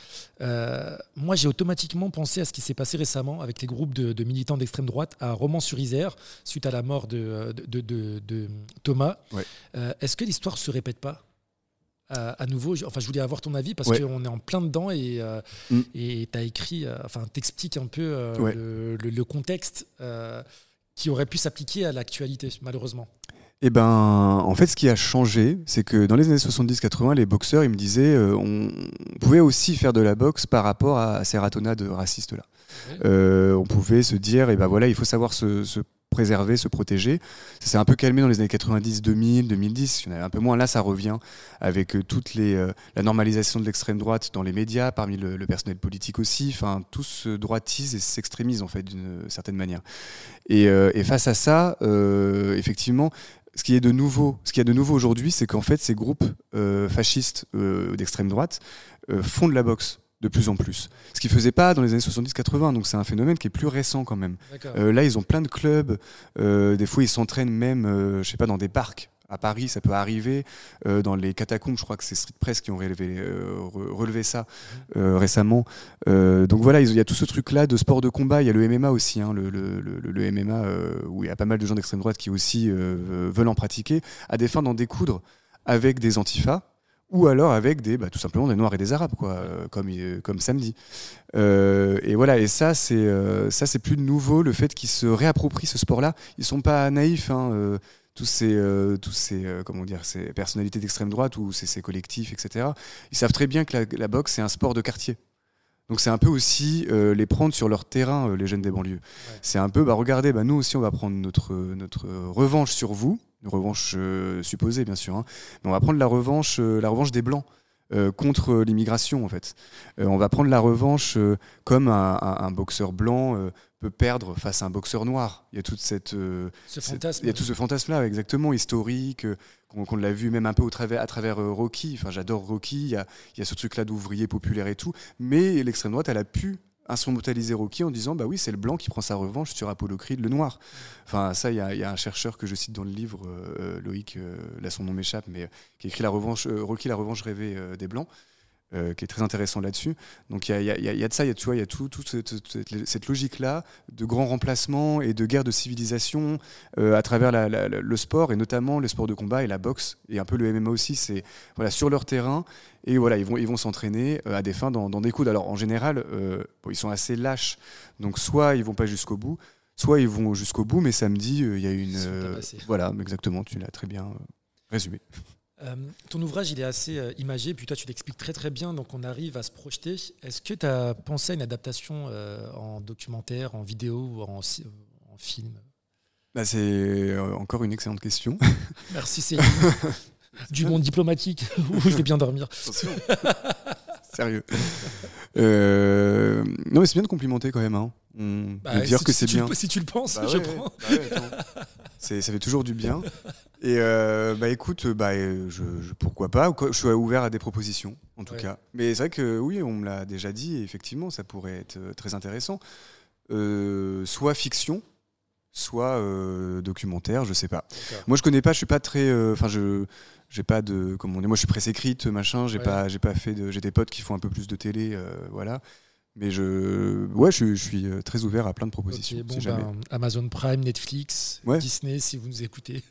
moi, j'ai automatiquement pensé à ce qui s'est passé récemment avec les groupes de, militants d'extrême droite à Romans-sur-Isère, suite à la mort de, de, de Thomas. Est-ce que l'histoire ne se répète pas à nouveau? Enfin, je voulais avoir ton avis parce qu'on est en plein dedans et mm. tu as écrit, enfin, t'expliques un peu le, le, contexte qui aurait pu s'appliquer à l'actualité, malheureusement. Eh ben, en fait, ce qui a changé, c'est que dans les années 70-80, les boxeurs, ils me disaient, euh, on pouvait aussi faire de la boxe par rapport à ces ratonnades racistes-là. Euh, on pouvait se dire, eh ben voilà, il faut savoir se, préserver, se protéger. Ça s'est un peu calmé dans les années 90, 2000, 2010. Il y en avait un peu moins. Là, ça revient avec euh, toute les, la normalisation de l'extrême droite dans les médias, parmi le, personnel politique aussi. Enfin, tout se droitise et s'extrémise en fait d'une certaine manière. Et, face à ça, effectivement, ce qui est de nouveau, ce qui a de nouveau aujourd'hui, c'est qu'en fait, ces groupes euh, fascistes euh, d'extrême droite euh, font de la boxe de plus en plus. Ce qu'ils ne faisaient pas dans les années 70-80, donc c'est un phénomène qui est plus récent quand même. là, ils ont plein de clubs, des fois ils s'entraînent même, je sais pas, dans des parcs à Paris, ça peut arriver. Euh, dans les catacombes, je crois que c'est Street Press qui ont relevé, euh, relevé ça euh, récemment. donc voilà, il y a tout ce truc-là de sport de combat. Il y a le MMA aussi, hein, le, le, le, MMA, où il y a pas mal de gens d'extrême droite qui aussi veulent en pratiquer, à des fins d'en découdre avec des antifas ou alors avec des, bah, tout simplement des Noirs et des Arabes, quoi, comme, comme samedi. et voilà, et ça, c'est ça, c'est plus de nouveau le fait qu'ils se réapproprient ce sport-là. Ils sont pas naïfs. Hein, tous ces, euh, tous ces, euh, comment dire, ces personnalités d'extrême droite ou ces, ces, collectifs, etc. Ils savent très bien que la, boxe, c'est un sport de quartier. Donc c'est un peu aussi euh, les prendre sur leur terrain, les jeunes des banlieues. C'est un peu, bah, regardez, bah, nous aussi, on va prendre notre, notre revanche sur vous, une revanche supposée, bien sûr, hein. mais on va prendre la revanche, la revanche des Blancs. contre l'immigration en fait. on va prendre la revanche comme un, un, boxeur blanc peut perdre face à un boxeur noir. Il y a toute cette, euh, il y a tout ce fantasme-là, exactement historique, euh, qu'on l'a vu même un peu au travers, à travers euh, Rocky. Enfin, j'adore Rocky. Il y a, il y a ce truc-là d'ouvrier populaire et tout. Mais l'extrême droite, elle a pu instrumentaliser Rocky en disant bah oui c'est le blanc qui prend sa revanche sur Apollo Creed le noir. Enfin ça il y, a un chercheur que je cite dans le livre Loïc là son nom m'échappe mais qui écrit la revanche Rocky la revanche rêvée des blancs euh, qui est très intéressant là-dessus. Donc il y, y a, de ça, il y a, tu vois, il y a toute tout cette, logique-là de grand remplacement et de guerre de civilisation euh, à travers le sport et notamment le sport de combat et la boxe et un peu le MMA aussi. C'est voilà sur leur terrain et voilà ils vont ils vont s'entraîner euh, à des fins dans, des coudes. Alors en général, ils sont assez lâches, donc soit ils vont pas jusqu'au bout, soit ils vont jusqu'au bout, mais samedi il y a une voilà exactement, tu l'as très bien résumé. Euh, ton ouvrage, il est assez euh, imagé, puis toi, tu l'expliques très très bien, donc on arrive à se projeter. Est-ce que tu as pensé à une adaptation euh, en documentaire, en vidéo ou en, film? Bah, C'est encore une excellente question. Merci, c'est du monde diplomatique où je vais bien dormir. Sérieux. non, mais c'est bien de complimenter quand même. Hein. Bah, dire que c'est bien. si tu le penses, bah je prends. Bah ça fait toujours du bien. Et euh, bah écoute, bah, je, pourquoi pas. Je suis ouvert à des propositions, en tout cas. Mais c'est vrai que oui, on me l'a déjà dit, et effectivement, ça pourrait être euh, très intéressant. Euh, soit fiction, soit documentaire, je sais pas. Moi, je connais pas, je suis pas très. Enfin, je j'ai pas de comment on dit moi je suis presse écrite machin j'ai pas j'ai pas fait de j'ai des potes qui font un peu plus de télé voilà mais je, ouais, je, suis euh, très ouvert à plein de propositions. Ben, Amazon Prime, Netflix, Disney, si vous nous écoutez.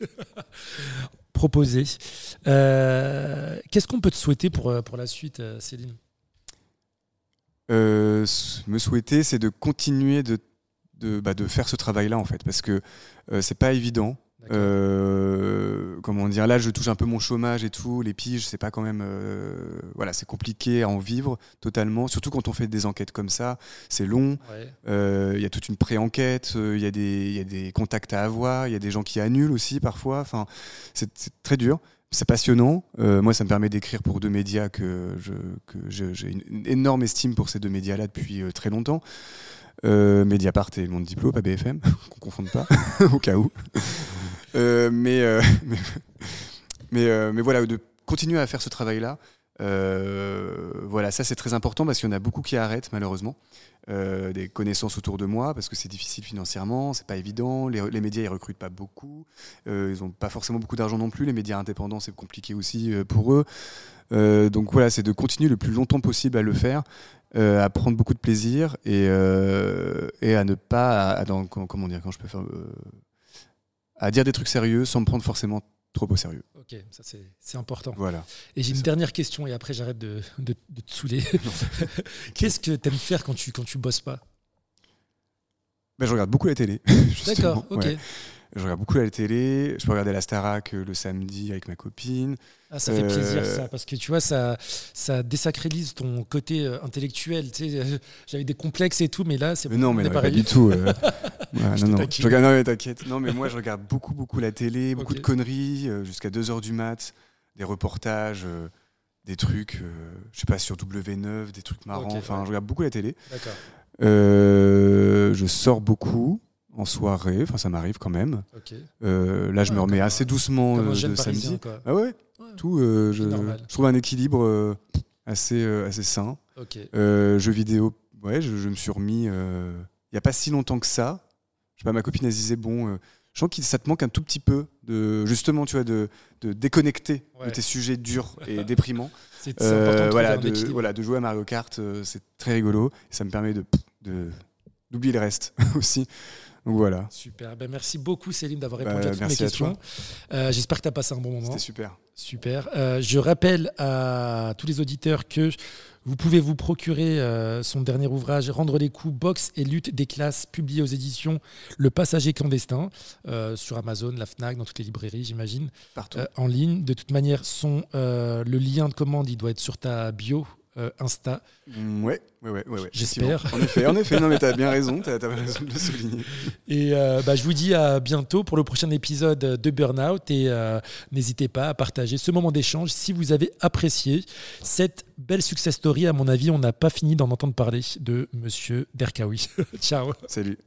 Proposez. Euh, qu'est-ce qu'on peut te souhaiter pour, euh, pour la suite, Céline? Me souhaiter, c'est de continuer de, de, bah, de faire ce travail-là, en fait, parce que c'est pas évident. Euh, comment dire Là, je touche un peu mon chômage et tout. Les piges, c'est pas quand même. Euh, voilà, c'est compliqué à en vivre totalement. Surtout quand on fait des enquêtes comme ça, c'est long. Euh, il y a toute une pré-enquête. Il y, a des, des contacts à avoir. Il y a des gens qui annulent aussi parfois. Enfin, c'est très dur. C'est passionnant. moi, ça me permet d'écrire pour deux médias que j'ai une énorme estime pour ces deux médias-là depuis très longtemps. Euh, Mediapart et le Diplo, pas BFM, qu'on confonde pas, au cas où. Euh, mais, euh, mais, euh, mais, voilà, de continuer à faire ce travail-là, voilà, ça c'est très important parce qu'il y en a beaucoup qui arrêtent malheureusement. des connaissances autour de moi parce que c'est difficile financièrement, c'est pas évident. Les, les, médias ils recrutent pas beaucoup, ils ont pas forcément beaucoup d'argent non plus. Les médias indépendants c'est compliqué aussi pour eux. donc voilà, c'est de continuer le plus longtemps possible à le faire euh, à prendre beaucoup de plaisir et, euh, et à ne pas, à, comment dire, quand je peux faire, euh, à dire des trucs sérieux sans me prendre forcément trop au sérieux. Ok, ça c'est important. Voilà. Et j'ai une dernière question et après j'arrête de, de, te saouler. Qu'est-ce que tu aimes faire quand tu, quand tu bosses pas? Ben, Je regarde beaucoup la télé. D'accord, ok. Je regarde beaucoup la télé. Je peux regarder la Starac euh, le samedi avec ma copine. Ah, ça fait plaisir euh, ça, parce que tu vois, ça, ça désacralise ton côté euh, intellectuel. Tu sais, j'avais des complexes et tout, mais là, c'est non, mais pas du tout. non, non. Je regarde, non, mais t'inquiète. Non, mais moi, je regarde beaucoup, beaucoup la télé, beaucoup de conneries, jusqu'à 2h du mat, des reportages, des trucs, je sais pas, sur W9, des trucs marrants. enfin, je regarde beaucoup la télé. D'accord. je sors beaucoup en soirée, enfin ça m'arrive quand même. Euh, là, je me remets assez doucement euh, de samedi. Ah ouais, tout. Euh, je, trouve un équilibre euh, assez assez sain. jeux vidéo, ouais, je, me suis remis. Il n'y a pas si longtemps que ça. Je sais pas, ma copine elle disait bon, je sens que ça te manque un tout petit peu de justement, tu vois, de, de déconnecter de tes sujets durs et déprimants. C'est voilà, de, voilà, de jouer à Mario Kart, c'est très rigolo. Et ça me permet de d'oublier le reste aussi voilà. Super. Ben, merci beaucoup Céline d'avoir répondu bah, à toutes mes questions. Euh, j'espère que tu as passé un bon moment. C'était super. Super. Euh, je rappelle à tous les auditeurs que vous pouvez vous procurer euh, son dernier ouvrage, Rendre les coups, boxe et lutte des classes, publié aux éditions Le Passager clandestin, sur Amazon, la FNAC, dans toutes les librairies, j'imagine. Partout. en ligne. De toute manière, son, le lien de commande, il doit être sur ta bio euh, Insta. Mm, ouais, ouais, ouais, ouais, J'espère. En effet, en effet, non mais t'as bien raison, t'as as raison de le souligner. Et euh, bah, je vous dis à bientôt pour le prochain épisode de Burnout et euh, n'hésitez pas à partager ce moment d'échange si vous avez apprécié cette belle success story. À mon avis, on n'a pas fini d'en entendre parler de Monsieur Derkaoui. Ciao. Salut.